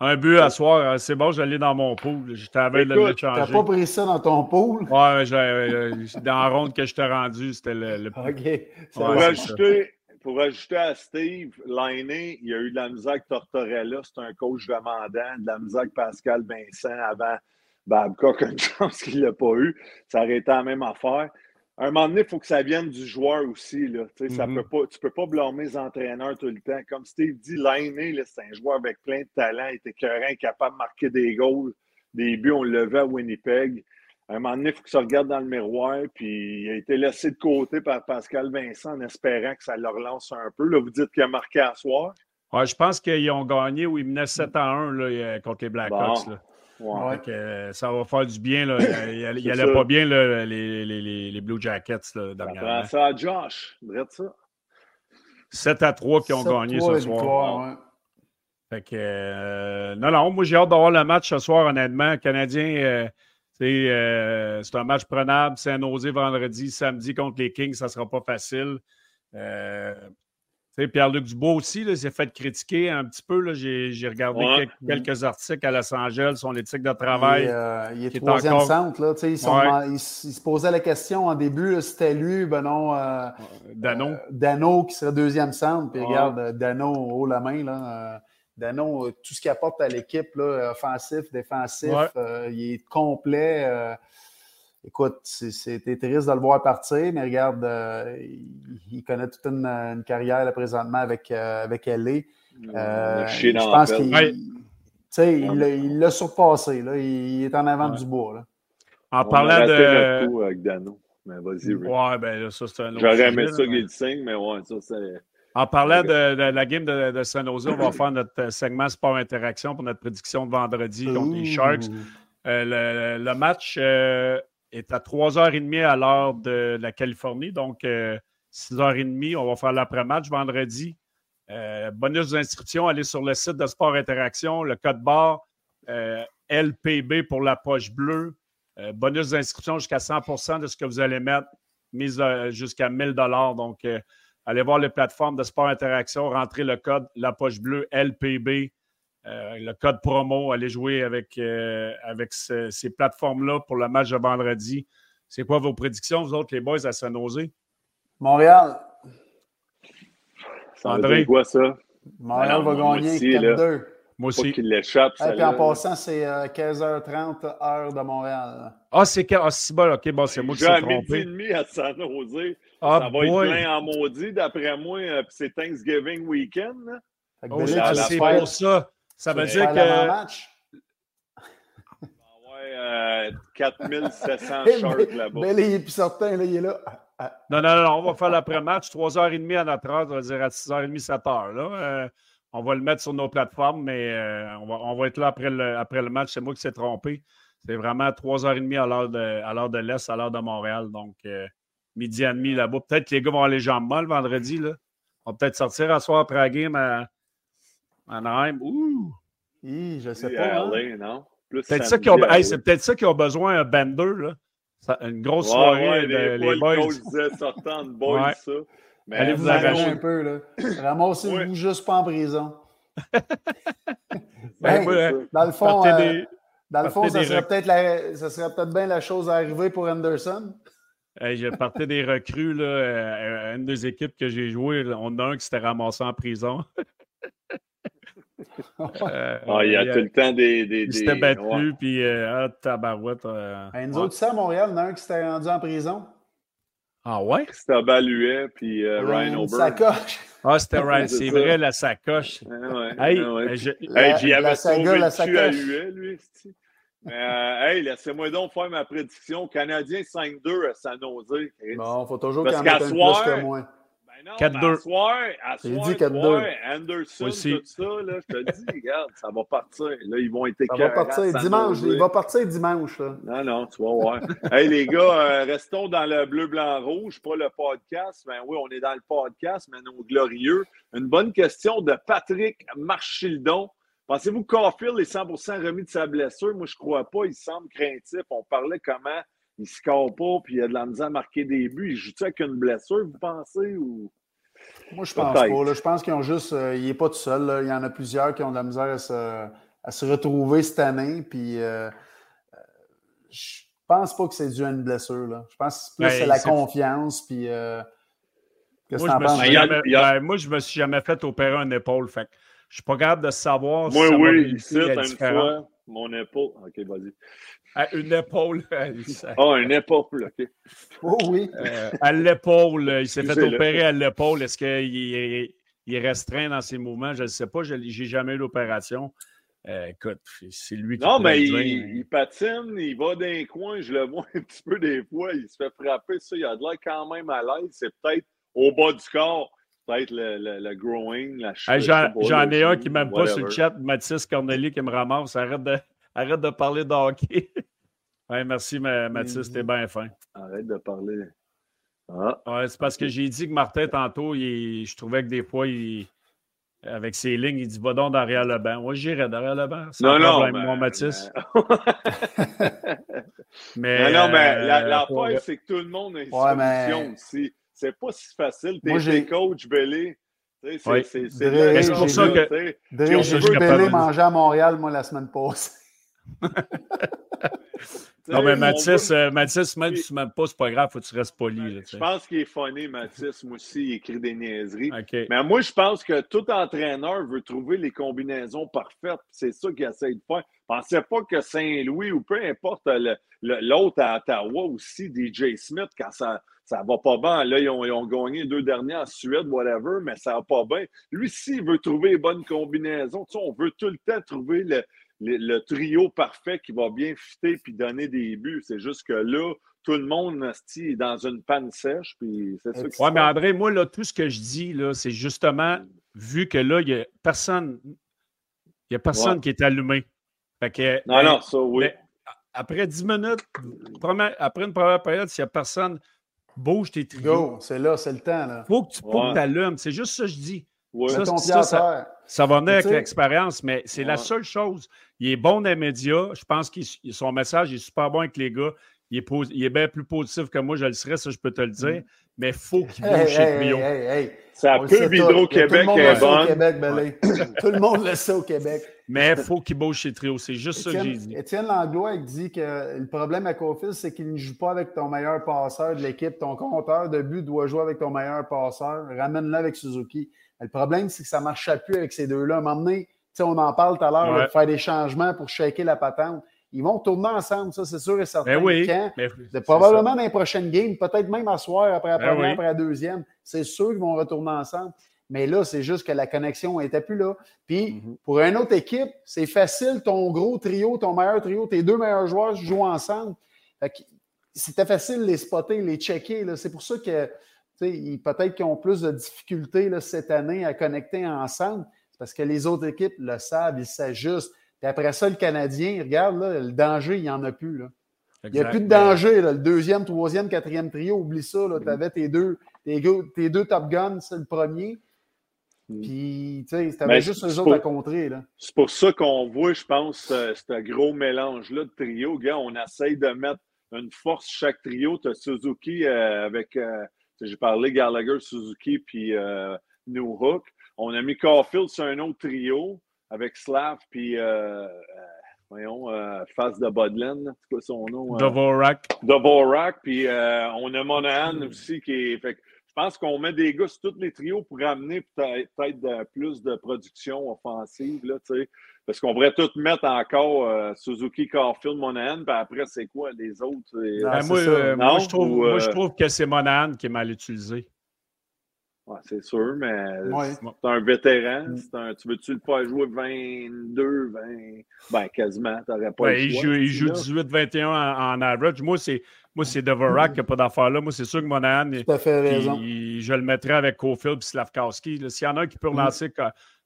Un but à soir, euh, c'est bon, j'allais dans mon pool. Je t'avais de le changer. T'as pas pris ça dans ton pool? Ouais, dans la ronde que je t'ai rendu, c'était le, OK. pour, ajouter, pour, ajouter, à Steve, l'année, il y a eu de la musique Tortorella, c'est un coach demandant, de la musique Pascal Vincent avant Babcock, une chance qu'il ne l'a pas eu. Ça aurait été la même affaire à un moment donné, il faut que ça vienne du joueur aussi. Là. ça mm-hmm. peut pas, tu ne peux pas blâmer les entraîneurs tout le temps. Comme Steve dit, l'année, c'est un joueur avec plein de talent. Il était écœurant, capable de marquer des goals, des buts. On le levait à Winnipeg. À un moment donné, il faut que ça regarde dans le miroir. Puis il a été laissé de côté par Pascal Vincent en espérant que ça le relance un peu. Là, vous dites qu'il a marqué à soir. Ouais, je pense qu'ils ont gagné ou ils menaient 7 à 1 là, contre les Blackhawks. Euh, ça va faire du bien. Là. Il n'y allait pas bien les, les, les, Blue Jackets. Là, ça ça à Josh. ça. 7 à 3 qui ont gagné ce soir. Fait que, euh, non, non, moi j'ai hâte d'avoir le match ce soir, honnêtement. Canadien, euh, c'est un match prenable. C'est un osé vendredi, samedi contre les Kings, ça ne sera pas facile. Pierre-Luc Dubois aussi, il s'est fait critiquer un petit peu. J'ai regardé quelques, articles à Los Angeles, son éthique de travail. Il, est, troisième centre. Là, il, se posait la question en début, c'était lui, ben non. Euh, Dano. Euh, Dano qui serait deuxième centre. Puis regarde, euh, Dano haut la main. Là, Dano, tout ce qu'il apporte à l'équipe, offensif, défensif, il est complet écoute, c'était triste de le voir partir, mais regarde, euh, il, connaît toute une, carrière là, présentement avec, euh, avec LA. Euh, je pense qu'il il l'a surpassé. Là. Il est en avant du bois. Là. En parlant de. Coup avec Dano. Mais vas-y, Ouais, ben là, ça, c'est un autre. J'aurais aimé ça qu'il signe, mais ouais, ça, c'est. En parlant de, la game de, de San Jose, on va faire notre segment sport interaction pour notre prédiction de vendredi contre les Sharks. le, le, match est à 3h30 à l'heure de la Californie. Donc, 6h30, euh, on va faire l'après-match vendredi. Euh, bonus d'inscription, allez sur le site de Sport Interaction, le code barre euh, LPB pour la poche bleue. bonus d'inscription jusqu'à 100% de ce que vous allez mettre, mise jusqu'à 1000 Donc, allez voir les plateformes de Sport Interaction, rentrez le code la poche bleue LPB euh, le code promo, aller jouer avec, euh, avec ces plateformes-là pour le match de vendredi. C'est quoi vos prédictions, vous autres, les boys, à San Jose? Montréal. Ça André? quoi, ça? Montréal va gagner 4-2. Moi aussi. qu'il l'échappe. Et en passant, c'est 15h30 euh, heure de Montréal. Ah, c'est ah, si bon, ok, bon, c'est moi qui suis trompé. midi et demi à San Jose. Ah, ça va être plein en maudit, d'après moi. c'est Thanksgiving weekend. Oh, c'est pour ça. Ça veut dire que. Match. ouais, 4700 euh, shorts là-bas. Mais il est plus certain, là, il est là. Non, non, non, on va faire l'après-match, 3h30 à notre heure, on va dire à 6h30, 7h. Là. Euh, on va le mettre sur nos plateformes, mais euh, on, va, on, va, être là après le, après le match. C'est moi qui s'est trompé. C'est vraiment 3h30 à l'heure de, l'Est, à l'heure de Montréal. Donc, midi et demi là-bas. Peut-être que les gars vont aller jambes molles vendredi. Là. On va peut-être sortir à soir après la game à Anaheim, ouh! Je sais pas. Hein. Peut-être ça qui ont, c'est peut-être ça qu'ils ont besoin un bender, là. une grosse soirée, ouais, les, les, boys. Le disait sortant de boys, ouais. ça. Mais Allez vous arracher un peu, là. Ramassez-vous juste pas en prison. ben, ben, dans le fond, euh, dans le fond ça, serait peut-être la, ça serait peut-être bien la chose à arriver pour Anderson. Hey, je partais des recrues, là, euh, une des équipes que j'ai joué, on a un qui s'était ramassé en prison. Euh, ah, il y a tout le temps des. des, il s'était battu, puis euh, ah, tabarouette. Euh, ben, nous autres, ça, à Montréal, il y en a un qui s'était rendu en prison. Ah ouais? C'était Baluet, puis Ryan Ober. Sacoche. Ah, c'était Ryan, c'est vrai, la sacoche. ouais, hey, ouais. Je... hey, j'y avais sauvé le cul à Huet, lui. Mais, hey, laissez-moi donc faire ma prédiction. Canadien 5-2 à San Jose. Bon, il faut toujours qu'il y en ait un plus que moi. 4-2. soir, à soir, dit 4-2. Anderson, Aussi. tout ça, là, je te dis, regarde, ça va partir. Là, ils vont être Ça va partir dimanche. Il va partir dimanche. Là. Non, non, tu vas voir. hey, les gars, euh, restons dans le bleu, blanc, rouge, pas le podcast. Ben oui, on est dans le podcast, mais nos glorieux. Une bonne question de Patrick Marchildon. Pensez-vous que Caulfield est 100% remis de sa blessure? Moi, je ne crois pas. Il semble craintif. On parlait comment il ne score pas, puis il a de la misère à marquer des buts. Il joue-tu avec une blessure, vous pensez? Ou... Moi, je pense pas. Je pense qu'ils ont juste. Euh, il n'est pas tout seul. Il y en a plusieurs qui ont de la misère à se, retrouver cette année. Puis, euh, je pense pas que c'est dû à une blessure. Là. Je pense que c'est la confiance. Puis, Qu'est-ce que tu penses? Ben, moi, je me suis jamais fait opérer une épaule. Fait je suis pas capable de savoir moi, si oui, ici, une fois, mon épaule. OK, vas-y. À une épaule. Ah, une épaule, OK. Oh oui. Euh, à l'épaule. Il s'est fait opérer à l'épaule. Est-ce qu'il est, il est restreint dans ses mouvements? Je ne sais pas. Je n'ai jamais eu l'opération. Euh, écoute, c'est lui qui. Non, mais il, il, patine, il va dans les coins, je le vois un petit peu des fois, il se fait frapper, ça, il a de l'air quand même à l'aise. C'est peut-être au bas du corps, peut-être le, le, growing, la J'en ai un qui ne m'aime pas sur le chat, Mathis Corneli, qui me ramasse. Arrête de, arrête de parler de hockey. ouais, merci, Mathis, t'es bien fin. Arrête de parler. Ah. Ouais, c'est parce que j'ai dit que Martin, tantôt, je trouvais que des fois, il, avec ses lignes, il dit Va donc derrière le banc. Moi, j'irai derrière le banc. Non, non, mais, moi, Mathis. Mais... non, non, mais la, la c'est que tout le monde a une solution aussi c'est pas si facile. T'es, es coach Bellé. C'est, pour ça que. J'ai vu Bellé manger à Montréal, moi, la semaine passée. non, mais Mathis, euh, Mathis, même si tu m'aimes pas, c'est pas grave, faut que tu restes poli. je pense qu'il est funny, Mathis. Moi aussi, il écrit des niaiseries. Mais moi, je pense que tout entraîneur veut trouver les combinaisons parfaites. C'est ça qu'il essaie de faire. Pensez pas que Saint-Louis ou peu importe l'autre à Ottawa aussi, DJ Smith, quand ça ça va pas bien. Là, ils ont, gagné deux derniers en Suède, whatever, mais ça va pas bien. Lui, s'il veut trouver les bonnes combinaisons, on veut tout le temps trouver le, trio parfait qui va bien fitter puis donner des buts. C'est juste que là, tout le monde est dans une panne sèche. Puis c'est ça Oui, mais André, moi, là, tout ce que je dis, là, c'est justement vu que là, il n'y a personne. Il y a personne qui est allumé. non, non, ça, oui. après 10 minutes, après une première période, s'il n'y a personne, Bouge tes trios. c'est là, c'est le temps. Là. Faut que tu ouais. allumes. C'est juste ça que je dis. Ça, ça, ça, va venir avec l'expérience, mais c'est la seule chose. Il est bon dans les médias. Je pense que son message est super bon avec les gars. Il est, il est bien plus positif que moi, je le serais, ça, je peux te le dire. Mm. Mais il faut qu'il bouge chez Trio. ça peut Hydro-Québec est bon. tout le monde le sait au Québec. Mais il faut qu'il bouge chez Trio. C'est juste ça que j'ai dit. Étienne Langlois il dit que le problème à Cofield, c'est qu'il ne joue pas avec ton meilleur passeur de l'équipe. Ton compteur de but doit jouer avec ton meilleur passeur. Ramène-le avec Suzuki. Le problème, c'est que ça ne marchait plus avec ces deux-là. À un moment donné, on en parle tout à l'heure, de faire des changements pour shaker la patente. Ils vont tourner ensemble, ça, c'est sûr et certain. Ben oui, probablement dans les prochaines games, peut-être même à soir, après la ben première, après la deuxième. C'est sûr qu'ils vont retourner ensemble. Mais là, c'est juste que la connexion n'était plus là. Puis, mhm. pour une autre équipe, c'est facile, ton gros trio, ton meilleur trio, tes deux meilleurs joueurs jouent ensemble. C'était facile de les spotter, les checker. C'est pour ça que peut-être qu'ils ont plus de difficultés là, cette année à connecter ensemble. parce que les autres équipes le savent, ils s'ajustent. Puis après ça, le Canadien, regarde, là, le danger, il n'y en a plus. Là. Il n'y a plus de danger. Le deuxième, troisième, quatrième trio, oublie ça. Tu avais tes deux, tes, tes deux Top Guns, c'est le premier. Mm. Puis, tu sais, c'était juste eux autres à contrer. C'est pour ça qu'on voit, je pense, euh, ce gros mélange-là de trio. Gars, on essaye de mettre une force chaque trio. Tu as Suzuki euh, avec, euh, j'ai parlé Gallagher, Suzuki, puis New Hook. On a mis Caulfield sur un autre trio avec Slav, puis voyons, face de Bodlen, c'est quoi son nom? Dvorak. Dvorak, puis on a Monahan aussi qui est. Fait, je pense qu'on met des gars sur tous les trios pour amener peut-être plus de production offensive. Là, parce qu'on pourrait tout mettre encore euh, Suzuki, Carfield, Monahan, puis après, c'est quoi les autres? Ben, euh, moi, je trouve, moi, je euh, trouve, que c'est Monahan qui est mal utilisé. Ouais, c'est sûr, mais c'est un vétéran. Mm. Un, tu veux-tu le faire jouer 22, 20, ben quasiment, t'aurais pas ben, il, joue, il joue 18-21 en, average. Moi, c'est moi, c'est Devorak qui n'a pas d'affaire là. Moi, c'est sûr que Monahan, je le mettrais avec Cofield et Slavkowski. S'il y en a un qui peut mm. relancer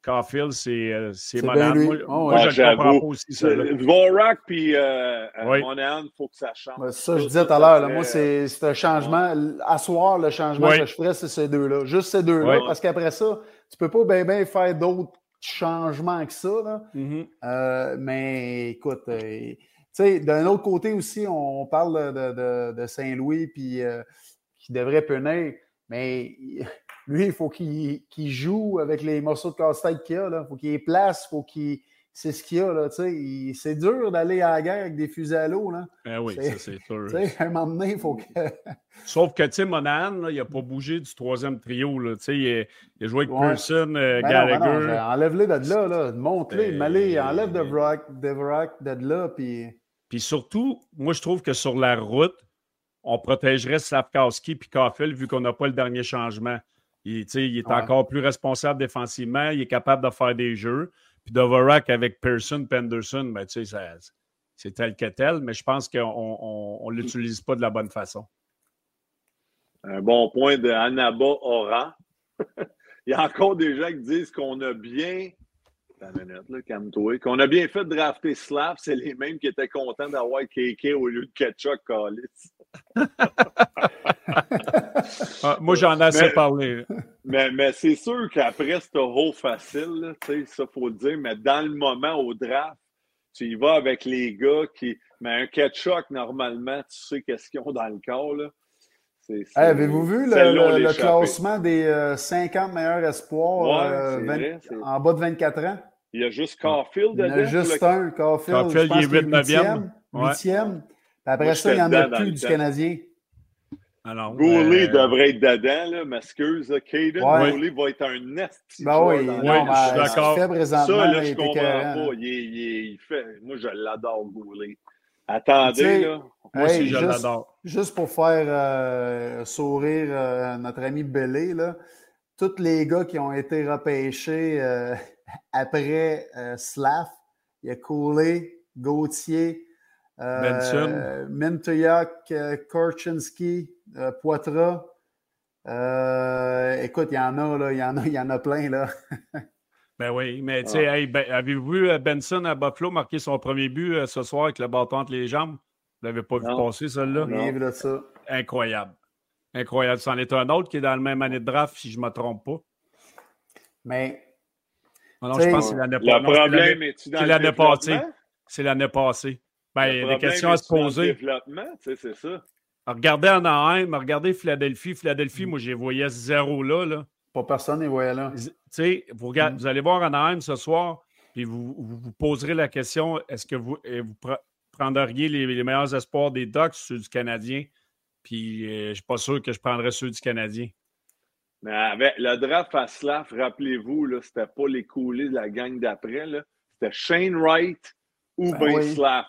Caulfield, c'est euh, Monahan. Moi, oh, moi je comprends pas aussi. Ça, Dvorak puis euh, euh Monahan, il faut que ça change. ça, je disais tout à l'heure. Moi, c'est un changement. À soir, le changement que je ferais, c'est ces deux-là. Juste ces deux-là. Parce qu'après ça, tu ne peux pas bien faire d'autres changements que ça. Là. Mm-hmm. euh, mais écoute, euh, d'un autre côté aussi, on parle de, de, Saint-Louis puis qui devrait punir. Mais lui, il faut qu'il joue avec les morceaux de casse-tête qu'il a. Il faut qu'il les place, faut qu'il c'est ce qu'il y a. Là, c'est dur d'aller à la guerre avec des fusils à l'eau. Là. Ben oui, ça c'est sûr. À un moment donné, il faut que. Sauf que, tu sais, Monahan, il n'a pas bougé du troisième trio. Là, il, il, a joué avec Pearson, euh, ben Gallagher. Ben enlève-le de là, là. monte-le, ben... enlève Deverac de là. Puis... puis surtout, moi, je trouve que sur la route, on protégerait Slavkowski et Caulfield vu qu'on n'a pas le dernier changement. Il, il est encore plus responsable défensivement, il est capable de faire des jeux. Puis Doverac avec Pearson, Penderson, ben, c'est tel que tel, mais je pense qu'on ne l'utilise pas de la bonne façon. Un bon point de Anaba Oran. Il y a encore des gens qui disent qu'on a bien. Minute, Qu'on a bien fait de drafter Slav, c'est les mêmes qui étaient contents d'avoir KK au lieu de Ketchuk Callis. Ah, moi, j'en ai assez parlé. Mais, mais c'est sûr qu'après, c'est trop facile, ça, faut le dire. Mais dans le moment, au draft, tu y vas avec les gars qui. Mais un catch-up, normalement, tu sais qu'est-ce qu'ils ont dans le corps. Là. Avez-vous vu le, classement des 50 euh, meilleurs espoirs euh, en bas de 24 ans? Il y a juste Caulfield dedans. Il y a juste un, Caulfield. Caulfield, il est 8e. 8e. Après ça, il n'y en a plus du Canadien. Alors, Goulet euh, devrait être dedans, là, m'excuse. Caden ouais. va être un nest. Ben oui, non, je suis d'accord. Ça, là, je comprends pas. Il, il, il fait... Moi, je l'adore, Goulet. Attendez, là. Moi aussi, je l'adore. Juste pour faire euh, sourire euh, notre ami Bellé, là, tous les gars qui ont été repêchés euh, après Slav, il y a Cooley, Gauthier, Benson, Mintoyak, Korchinski, Poitras. écoute, il y en a, là, il y en a, il y en a plein, là. Ben oui, mais tu sais, ah. ben, avez-vous vu euh, Benson à Buffalo marquer son premier but euh, ce soir avec le bâton entre les jambes? Vous l'avez pas vu passer, celle-là? de ça. Incroyable. Incroyable. C'en est un autre qui est dans la même année de draft, si je ne me trompe pas. Mais. Non, je pense que c'est l'année passée. Le problème est-tu dans l'année passée. C'est l'année passée. Ben, il y a des questions à se poser. développement, c'est ça. Regardez Anaheim, regardez Philadelphie. Philadelphie, mm. moi, j'ai voyais zéro là. là. Pas personne n'est voyait là. Vous, mm. vous allez voir Anaheim ce soir, puis vous vous, poserez la question est-ce que vous, prendriez les, meilleurs espoirs des Ducks, ceux du Canadien? Puis euh, je ne suis pas sûr que je prendrais ceux du Canadien. Mais avec le draft à Slav, rappelez-vous, c'était pas les coulées de la gang d'après. C'était Shane Wright ou ben, ben Slav.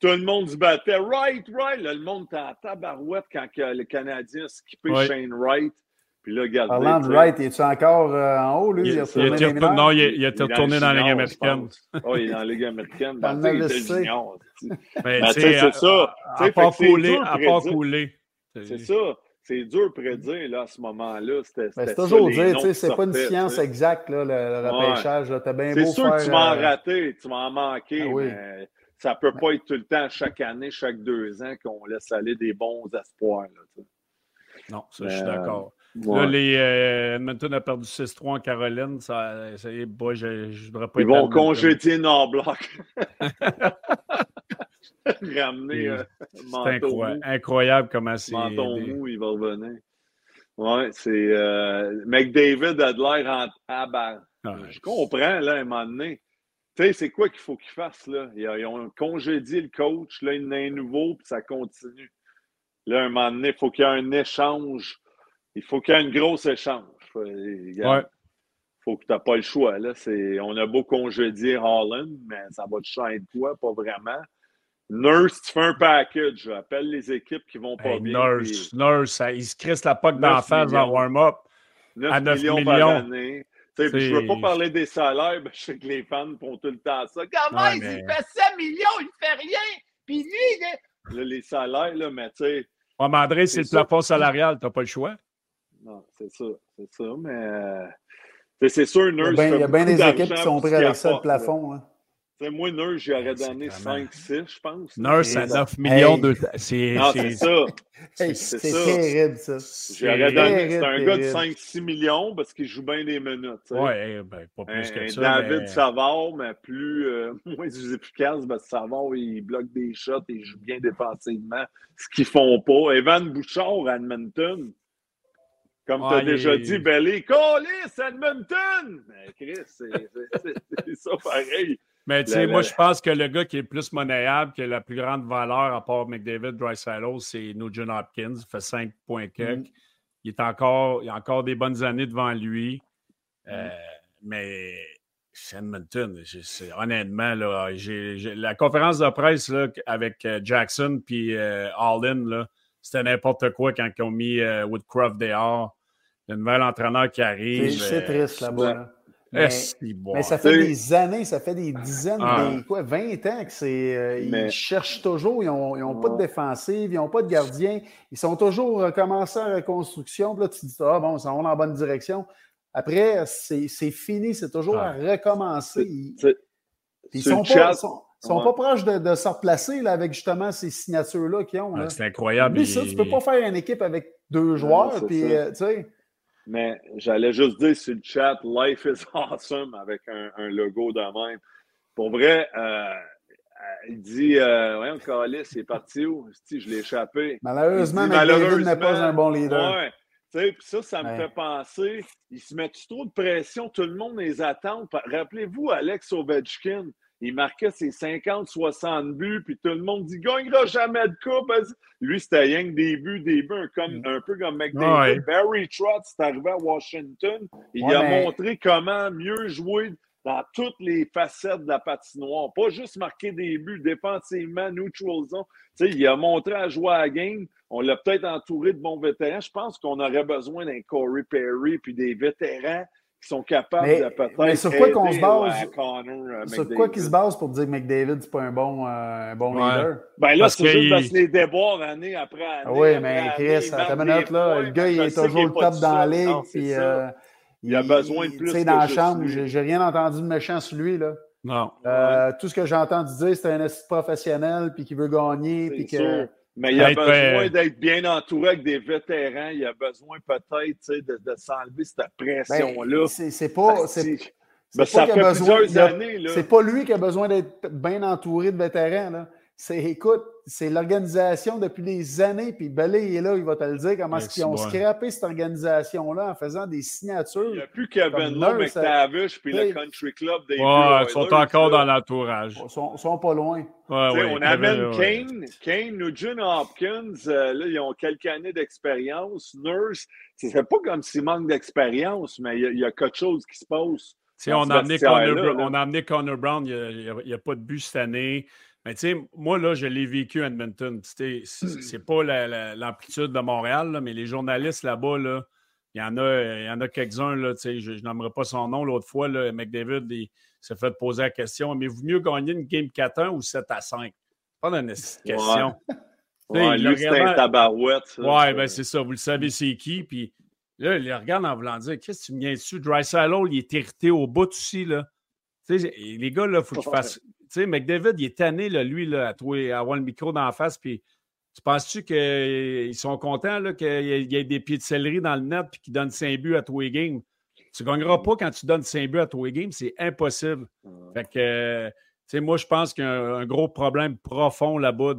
Tout le monde se battait Wright, Wright. le monde était à tabarouette quand le Canadien a skippé Shane Wright. Puis là, regardez. Parlant de Wright, es-tu encore euh, en haut, lui? Il, il, il, il non, il, a retourné dans la Ligue américaine. Oh, il est dans la Ligue américaine. dans le junior. Ben, c'est ça. À part couler, à part couler. C'est ça. C'est dur de prédire là, à ce moment-là. Ben, c'est toujours dire, c'est pas une science exacte, là, le, repêchage. Ouais. bien C'est sûr que tu vas en euh, rater, tu vas en manquer, ah mais ça peut pas être tout le temps, chaque année, chaque deux ans, qu'on laisse aller des bons espoirs. Là, non, ça, je suis d'accord. Là, les, euh, Edmonton a perdu 6-3 en Caroline. Ça, ça je, je voudrais pas Ils vont congédier Norblock. Ramener euh, C'est incroyable, incroyable comment c'est. Menton mou, il va revenir. Oui, c'est. Euh, McDavid a de l'air en tabac. Ah, je comprends, là, à un moment donné. Tu sais, c'est quoi qu'il faut qu'il fasse, là? Ils ont congédié le coach, là, il y en a un nouveau, puis ça continue. Là, à un moment donné, il faut qu'il y ait un échange il faut qu'il y ait un gros échange. Il faut que tu n'as pas le choix. Là. On a beau congédier Holland, mais ça va te changer quoi? Pas vraiment. Nurse, tu fais un package. Appelle les équipes qui vont pas bien. Nurse, Nurse, il se crisse la poque d'en face en warm-up. 9 à 9 millions, millions. par année. Je ne veux pas parler des salaires, mais je sais que les fans font tout le temps ça. Comment il fait 7 millions, il ne fait rien. Puis lui, là, les salaires, là, mais tu sais. Ouais, mais André, c'est le plafond salarial, tu n'as pas le choix. Non, c'est ça, c'est ça, mais euh, c'est sûr, Nurse. Il y a bien des équipes qui sont prêtes avec ça, le plafond. Hein. Moi, Nurse, j'aurais donné 5-6, je pense. Nurse à 9 millions de. C'est ça. c'est terrible, ça. J'aurais donné. C'est un gars de 5-6 millions parce qu'il joue bien des minutes. Oui, ben, pas plus que ça. David Savard, mais plus, euh, moins efficace parce que Savard, il bloque des shots et il joue bien défensivement, ce qu'ils font pas. Evan Bouchard à Edmonton, Comme tu as déjà dit, Belly, Collis, Edmonton! Mais Chris, c'est ça pareil. Mais tu sais, moi, je pense que le gars qui est plus monnayable, qui a la plus grande valeur à part McDavid, Drysdale, c'est Nugent Hopkins. Il fait 5 points quelques. Mm. Il, est encore, il a encore des bonnes années devant lui. Euh, mm. mais Edmonton, honnêtement, là, la conférence de presse là, avec euh, Jackson puis euh, Alden, c'était n'importe quoi quand ils ont mis Woodcroft dehors. Le nouvel entraîneur qui arrive. C'est triste là-bas. Mais, ça fait des années, ça fait des dizaines, ah. des, quoi, 20 ans que c'est. Euh, ils cherchent toujours, ils n'ont pas de défensive, ils n'ont pas de gardien. Ils sont toujours euh, commencés en reconstruction. Puis là, tu te dis, ah bon, ils sont dans la bonne direction. Après, c'est fini, c'est toujours à recommencer. Ils ne sont, pas, sont, pas proches de, de, se replacer là, avec justement ces signatures-là qu'ils ont. c'est incroyable. Mais ça, tu ne peux pas faire une équipe avec deux joueurs. Puis, euh, tu sais. Mais j'allais juste dire sur le chat, Life is awesome avec un, logo de même. Pour vrai, euh, il dit euh, Voyons, Calis, c'est parti où? Je l'ai échappé. Malheureusement, McDavid n'est pas un bon leader. Ouais. Puis ça, ça me fait penser, ils se mettent trop de pression, tout le monde les attend. Rappelez-vous Alex Ovechkin, il marquait ses 50-60 buts, puis tout le monde dit gagnera jamais de coupe. Lui, c'était rien que des buts, des buts, comme, mm. un peu comme McDavid. Barry Trotz, c'est arrivé à Washington. Il a montré comment mieux jouer dans toutes les facettes de la patinoire. Pas juste marquer des buts défensivement, neutral zone. il a montré à jouer à la game. On l'a peut-être entouré de bons vétérans. Je pense qu'on aurait besoin d'un Corey Perry puis des vétérans qui sont capables de peut-être. Mais sur quoi qu'on se base? Euh, Sur quoi qu'ils se basent pour dire que McDavid, c'est pas un bon, euh, un bon leader? Ben là, c'est juste parce que les déboires année après année. Ah oui, mais Chris, à ta minute, là, le gars, il est toujours le top dans la ligue. puis, euh, il, a besoin de plus. Tu sais, dans la chambre, j'ai rien entendu de méchant sur lui. Là. Non. Tout ce que j'ai entendu dire, c'est un professionnel, puis qui veut gagner, puis que. Mais il a besoin d'être bien entouré avec des vétérans. Il a besoin peut-être de, de s'enlever cette pression-là. Ben, c'est pas. C'est années. C'est pas lui qui a besoin d'être bien entouré de vétérans. Là. C'est, écoute, c'est l'organisation depuis des années, puis Belé est là, il va te le dire, comment est-ce qu'ils ont scrappé cette organisation-là en faisant des signatures. Il n'y a plus Kevin Lowe, McTavish, puis le Country Club des ouais, Ils sont encore dans l'entourage. Ils sont, sont, pas loin. on amène Kane, Kane, Nugent Hopkins, euh, là, ils ont quelques années d'expérience. Nurse, c'est pas comme s'il manque d'expérience, mais il y, a quelque chose qui se passe. On a, amené Connor, on a amené Connor Brown, il n'y a, a, pas de but cette année. Mais tu sais, moi, là, je l'ai vécu à Edmonton. C'est pas l'amplitude de Montréal, mais les journalistes là-bas, là, il y en a, y en a quelques-uns, là, je, je nommerai pas son nom l'autre fois, là, McDavid il s'est fait poser la question Mais vous mieux gagner une game 4-1 ou 7 à 5 Pas une question. Ouais. lui, c'est un tabarouette. ouais, ben c'est ça. Vous le savez, c'est qui. Puis là, il regarde en voulant dire Qu'est-ce que tu me viens dessus Dry il est hérité au bout aussi. Là. les gars, il faut qu'ils fassent sais, McDavid, il est tanné, là, lui, là, à, trouver, à avoir le micro d'en face. Puis, tu penses-tu qu'ils sont contents qu'il y ait des pieds de céleri dans le net et qu'ils donnent 5 buts à tous les games? Tu ne gagneras pas quand tu donnes 5 buts à tous les games. C'est impossible. Fait que, tu sais, moi, je pense qu'il y a un, gros problème profond là-bas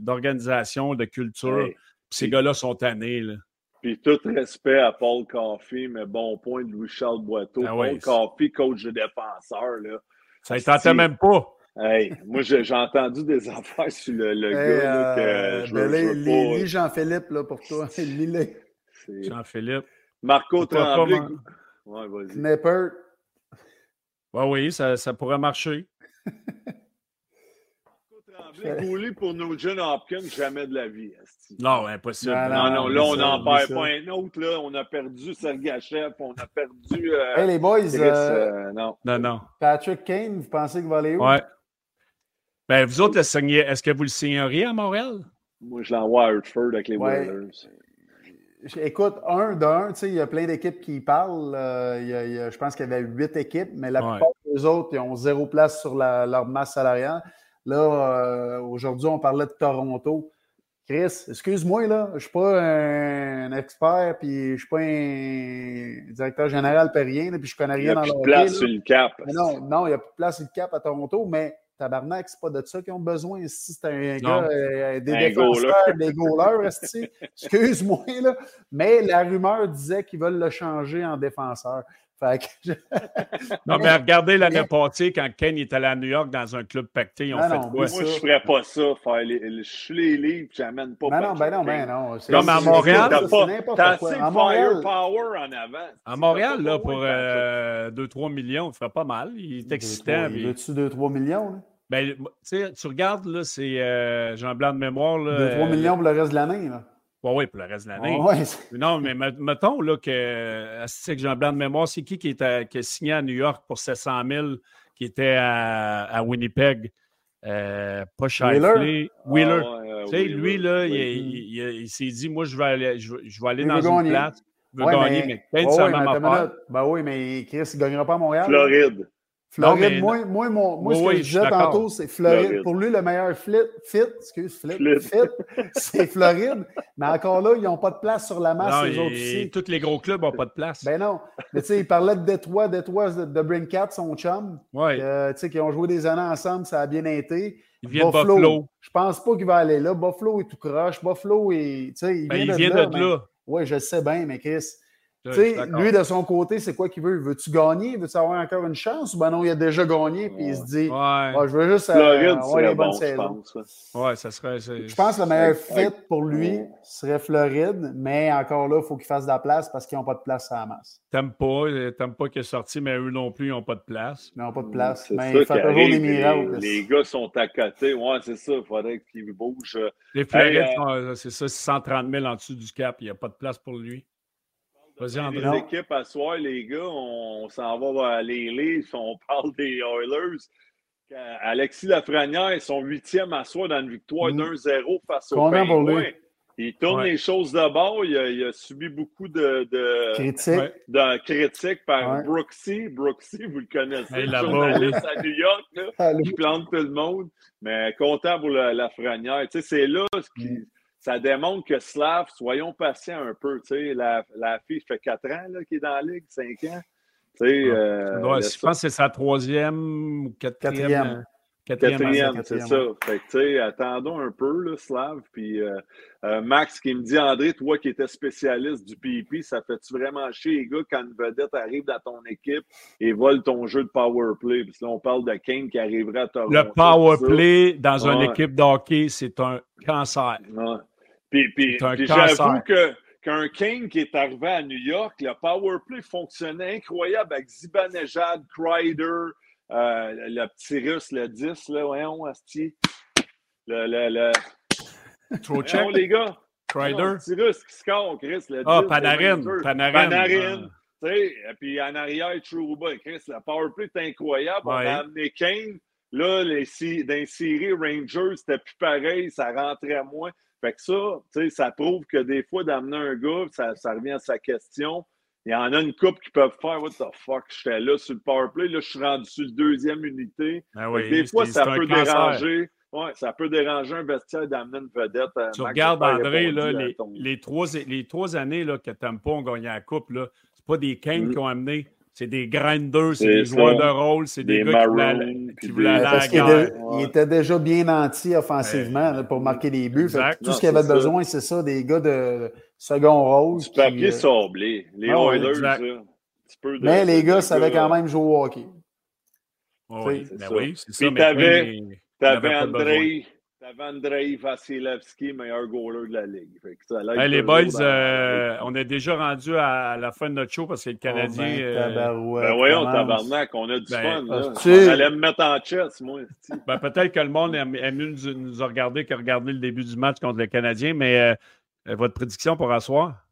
d'organisation, de, culture. ces gars-là sont tannés. Là. Puis tout respect à Paul Coffey, mais bon point de Louis-Charles Boiteau. Ah Paul Coffey, coach de défenseur, là. Ça ne tentait même pas. Hey, moi, j'ai entendu des affaires sur le, le gars là, que je, veux, pas... Jean-Philippe, là, pour toi. Jean-Philippe. Marco Tremblay. Ouais, vas-y. Ouais, oui, ça, ça pourrait marcher. Tremblay, pour nos jeunes Hopkins, jamais de la vie. Non, impossible. Non, non, là, on n'en perd pas un autre. Là. On a perdu Sergachev, on a perdu. Euh, hey, les boys. Euh, euh, non. non, non. Patrick Kane, vous pensez qu'il va aller où? Ouais. Ben, vous autres, est-ce que vous le signeriez à Montréal? Moi, je l'envoie à Hartford avec les ouais. Écoute, un d'un, il y a plein d'équipes qui parlent. il y a, je pense qu'il y avait huit équipes, mais la plupart des autres, ils ont zéro place sur leur masse salariale. Là, aujourd'hui, on parlait de Toronto. Chris, excuse-moi, là, je ne suis pas un expert, puis je ne suis pas un directeur général, puis rien, puis je connais rien dans le Il n'y a plus de place sur le cap. non, non, il n'y a plus de place sur le cap à Toronto, mais tabarnak, c'est pas de ça qu'ils ont besoin. Si c'est un gars, euh, des défenseurs, des goalers, excuse-moi, là. Mais la rumeur disait qu'ils veulent le changer en défenseur. non, mais regardez l'année passée, quand Ken est allé à New York dans un club pacté, ils ont fait quoi? Moi, je ne ferais pas ça. Faire les, je les livres, j'amène pas. Ben non, ben non, ben non. Comme à Montréal, t'as assez de firepower en avant. À Montréal, là, pour 2-3 euh, millions, il ferait pas mal. Il est excitant. Il veut-tu 2-3 millions? Là? Ben, tu regardes, là, c'est euh, Jean Blanc de mémoire. 2-3 millions pour le reste de l'année. là. Oui, oui, pour le reste de l'année. ouais. Non, mais mettons là, que, c'est que j'ai un blanc de mémoire, c'est qui qui, est qui a signé à New York pour 700 000, qui était à, à Winnipeg? Euh, pas Shifley. Wheeler? Ah, tu sais, lui, là, il, il, s'est dit, moi, je vais aller, je, vais aller dans une place. Je veux gagner, mais, mais peut-être oh, Ben oui, mais Chris, il ne gagnera pas à Montréal. Floride. Floride, moi, moi, mon, moi ce que je disais tantôt, c'est Floride. Pour lui, le meilleur fit, fit excuse, flip, fit, c'est Floride. Mais encore là, ils n'ont pas de place sur la masse, les autres aussi. Tous les gros clubs n'ont pas de place. Ben non. Mais tu sais, il parlait de Détroit, Détroit de Brinkat, son chum. Oui. tu sais, qui ont joué des années ensemble, ça a bien été. Il vient de Buffalo. Je pense pas qu'il va aller là. Buffalo est tout croche. Buffalo est. Tu sais, il, ben, vient, il vient de, là. là. Oui, je sais bien, mais Chris. Tu sais, lui, de son côté, c'est quoi qu'il veut? Veux-tu gagner? Veux-tu avoir encore une chance? Ou ben non, il a déjà gagné, puis il se dit, ouais. Ah, je veux juste euh, avoir les bonnes saisons. Ouais, ça serait. Je pense que le meilleur fit pour lui serait Floride, mais encore là, il faut qu'il fasse de la place parce qu'ils n'ont pas de place à la masse. T'aimes pas, t'aimes pas qu'il est sorti, mais eux non plus, ils n'ont pas de place. Ils n'ont pas de place. Mais il fait toujours des miracles. Les, gars sont à côté. Ouais, c'est ça. Il faudrait qu'ils bougent. Les Florides, euh, c'est ça, 130 000 en dessous du cap. Il n'y a pas de place pour lui. Les équipes à soir, les gars, on, s'en va à les on parle des Oilers. Alexis Lafrenière, son huitième à soir dans une victoire mm. d'un-zéro face au Penguins. Il tourne les choses de bord. Il a, subi beaucoup de, de critiques de, critiques par Brooksy. Brooksy, vous le connaissez, hey, journaliste à New York, là, qui plante tout le monde. Mais content pour la, Lafrenière. Tu sais, c'est là ce qui, mm ça démontre que Slav, soyons patients un peu. La, la fille fait 4 ans qu'elle est dans la ligue, 5 ans. Euh, je pense que c'est sa troisième ou quatrième. Quatrième, c'est ça. Fait que, attendons un peu, là, Slav. Puis euh, euh, Max qui me dit André, toi qui étais spécialiste du PIP, ça fait-tu vraiment chier, les gars, quand une vedette arrive dans ton équipe et vole ton jeu de power play? Puis là, on parle de Kane qui arriverait à Toronto. Le power play dans une équipe de hockey, c'est un cancer. Puis, puis, j'avoue que qu'un King qui est arrivé à New York, le power play fonctionnait incroyable avec Zibanejad, Kreider, euh, le petit russe, le 10, là, voyons, Asti. Le, le, le... Trocheck? les gars. Kreider? Le petit russe qui score, Chris. Le ah, Panarin. Panarin. Panarin. Ah. Et puis en arrière, Trouba. Chris, le power play est incroyable. On a amené Kane. Là, les, dans les séries Rangers, c'était plus pareil, ça rentrait moins. Fait que ça, ça prouve que des fois, d'amener un gars, ça, ça, revient à sa question. Il y en a une couple qui peuvent faire What the fuck, j'étais là sur le powerplay, là, je suis rendu sur le deuxième unité. Ben oui, des fois, ça peut déranger. Ouais, ça peut déranger un vestiaire d'amener une vedette. Tu regardes, André, là, les, les, trois, les trois années là, que Tampa ont gagné la Coupe, ce n'est pas des Kane mm. qui ont amené. C'est des grinders, c'est des joueurs de rôle, c'est des, gars qui voulaient, aller à la guerre. Il était déjà bien nanti offensivement pour marquer des buts. Tout ce qu'il avait besoin, c'est ça, des gars de second rôle. Du papier euh... sablé. Les ah, Oilers, ça. De, mais les gars savaient quand même jouer au hockey. Oui, ben oui c'est ça. Puis t'avais André, T'avais Andrei Vasilevski, meilleur goaler de la Ligue. les boys, euh, on est déjà rendu à la fin de notre show parce que le Canadien. Oh ben, euh... ben voyons, tabarnak, on a du ben, fun. Là. On allait me mettre en chess, moi. Ben, Peut-être que le monde aime, mieux nous, nous regarder que regarder le début du match contre le Canadien, mais euh, votre prédiction pour asseoir?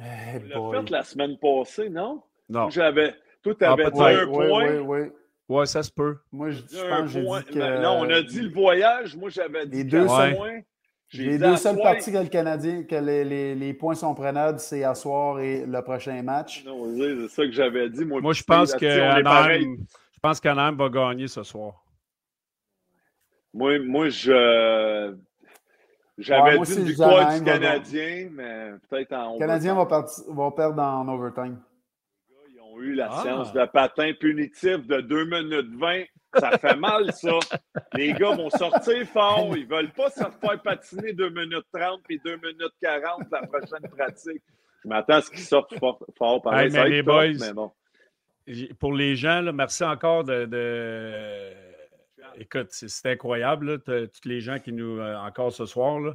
Hey on l'a fait la semaine passée, non? Non. J'avais. Tout avait ah, dit un point. Oui, oui, oui. Ouais, ça se peut. Moi, je, je pense que j'ai dit que... Non, on a dit le voyage. Moi, j'avais dit les deux points. Les deux seules parties que le Canadien, que les, les, les points sont prenables, c'est à soir et le prochain match. Non, c'est ça que j'avais dit. Moi, moi je pense que je pense qu'Anaheim va gagner ce soir. Moi, moi je j'avais dit une victoire du Canadien, mais peut-être en. Le Canadien va, va, perdre en overtime eu la Ah. séance de patin punitif de 2 minutes 20. Ça fait mal, ça. Les gars vont sortir fort. Ils veulent pas se faire patiner 2 minutes 30 puis 2 minutes 40 la prochaine pratique. Je m'attends à ce qu'ils sortent fort, fort pareil. Mais les boys, mais bon. Pour les gens, là, merci encore de. de- Écoute, c'est incroyable, là, tous les gens qui nous. euh, encore ce soir. Là.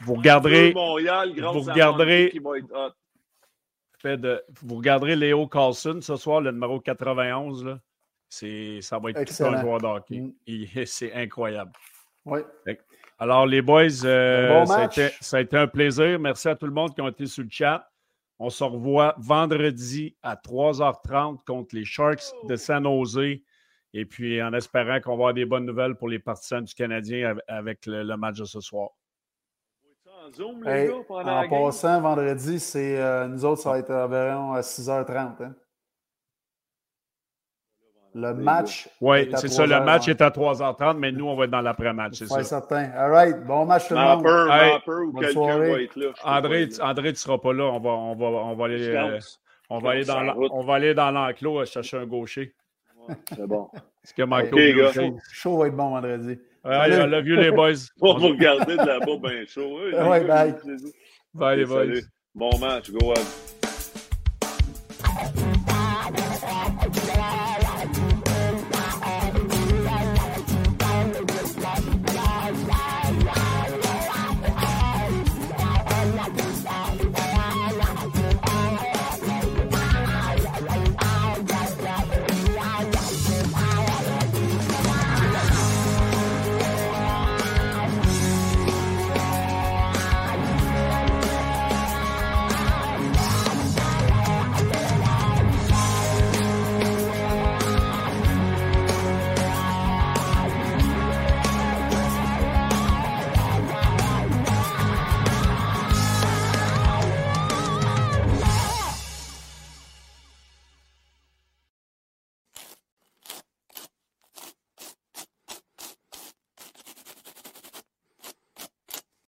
Vous regarderez. Montréal, vous regarderez- Montréal qui va être hot. Fait de- vous regarderez Léo Carlson ce soir, le numéro 91. Là. C'est, ça va être tout Excellent. un joueur de hockey. Mm. Il- c'est incroyable. Oui. Alors, les boys, euh, bon ça, a été, ça a été un plaisir. Merci à tout le monde qui ont été sur le chat. On se revoit vendredi à 3h30 contre les Sharks de San Jose. Et puis, en espérant qu'on va avoir des bonnes nouvelles pour les partisans du Canadien av- avec le, le match de ce soir. En Zoom, les Hey, gars, pendant en la game? passant, vendredi, c'est euh, nous autres, ça va être environ à 6h30. hein. Le match. Oui, est à c'est ça. Le 3h, match est à 3h30, mais nous, on va être dans l'après-match. C'est Ouais, ça. certain. All right. Bon match tout le monde. Hey, ou quelqu'un va être là. André, tu- être là. André, tu ne seras pas là. On va, on va, on va aller, Je euh, pense. on va aller dans la on va aller dans l'enclos euh, chercher un gaucher. Ouais, C'est bon. Est-ce que Michael Ok, gars. Gaucher- Chaud, chaud va être bon vendredi. Allez, Salut. I love you, les boys. On va vous regarder de là-bas bien chaud. Ouais, bye. Bye, les boys. salut. Bon match, go on.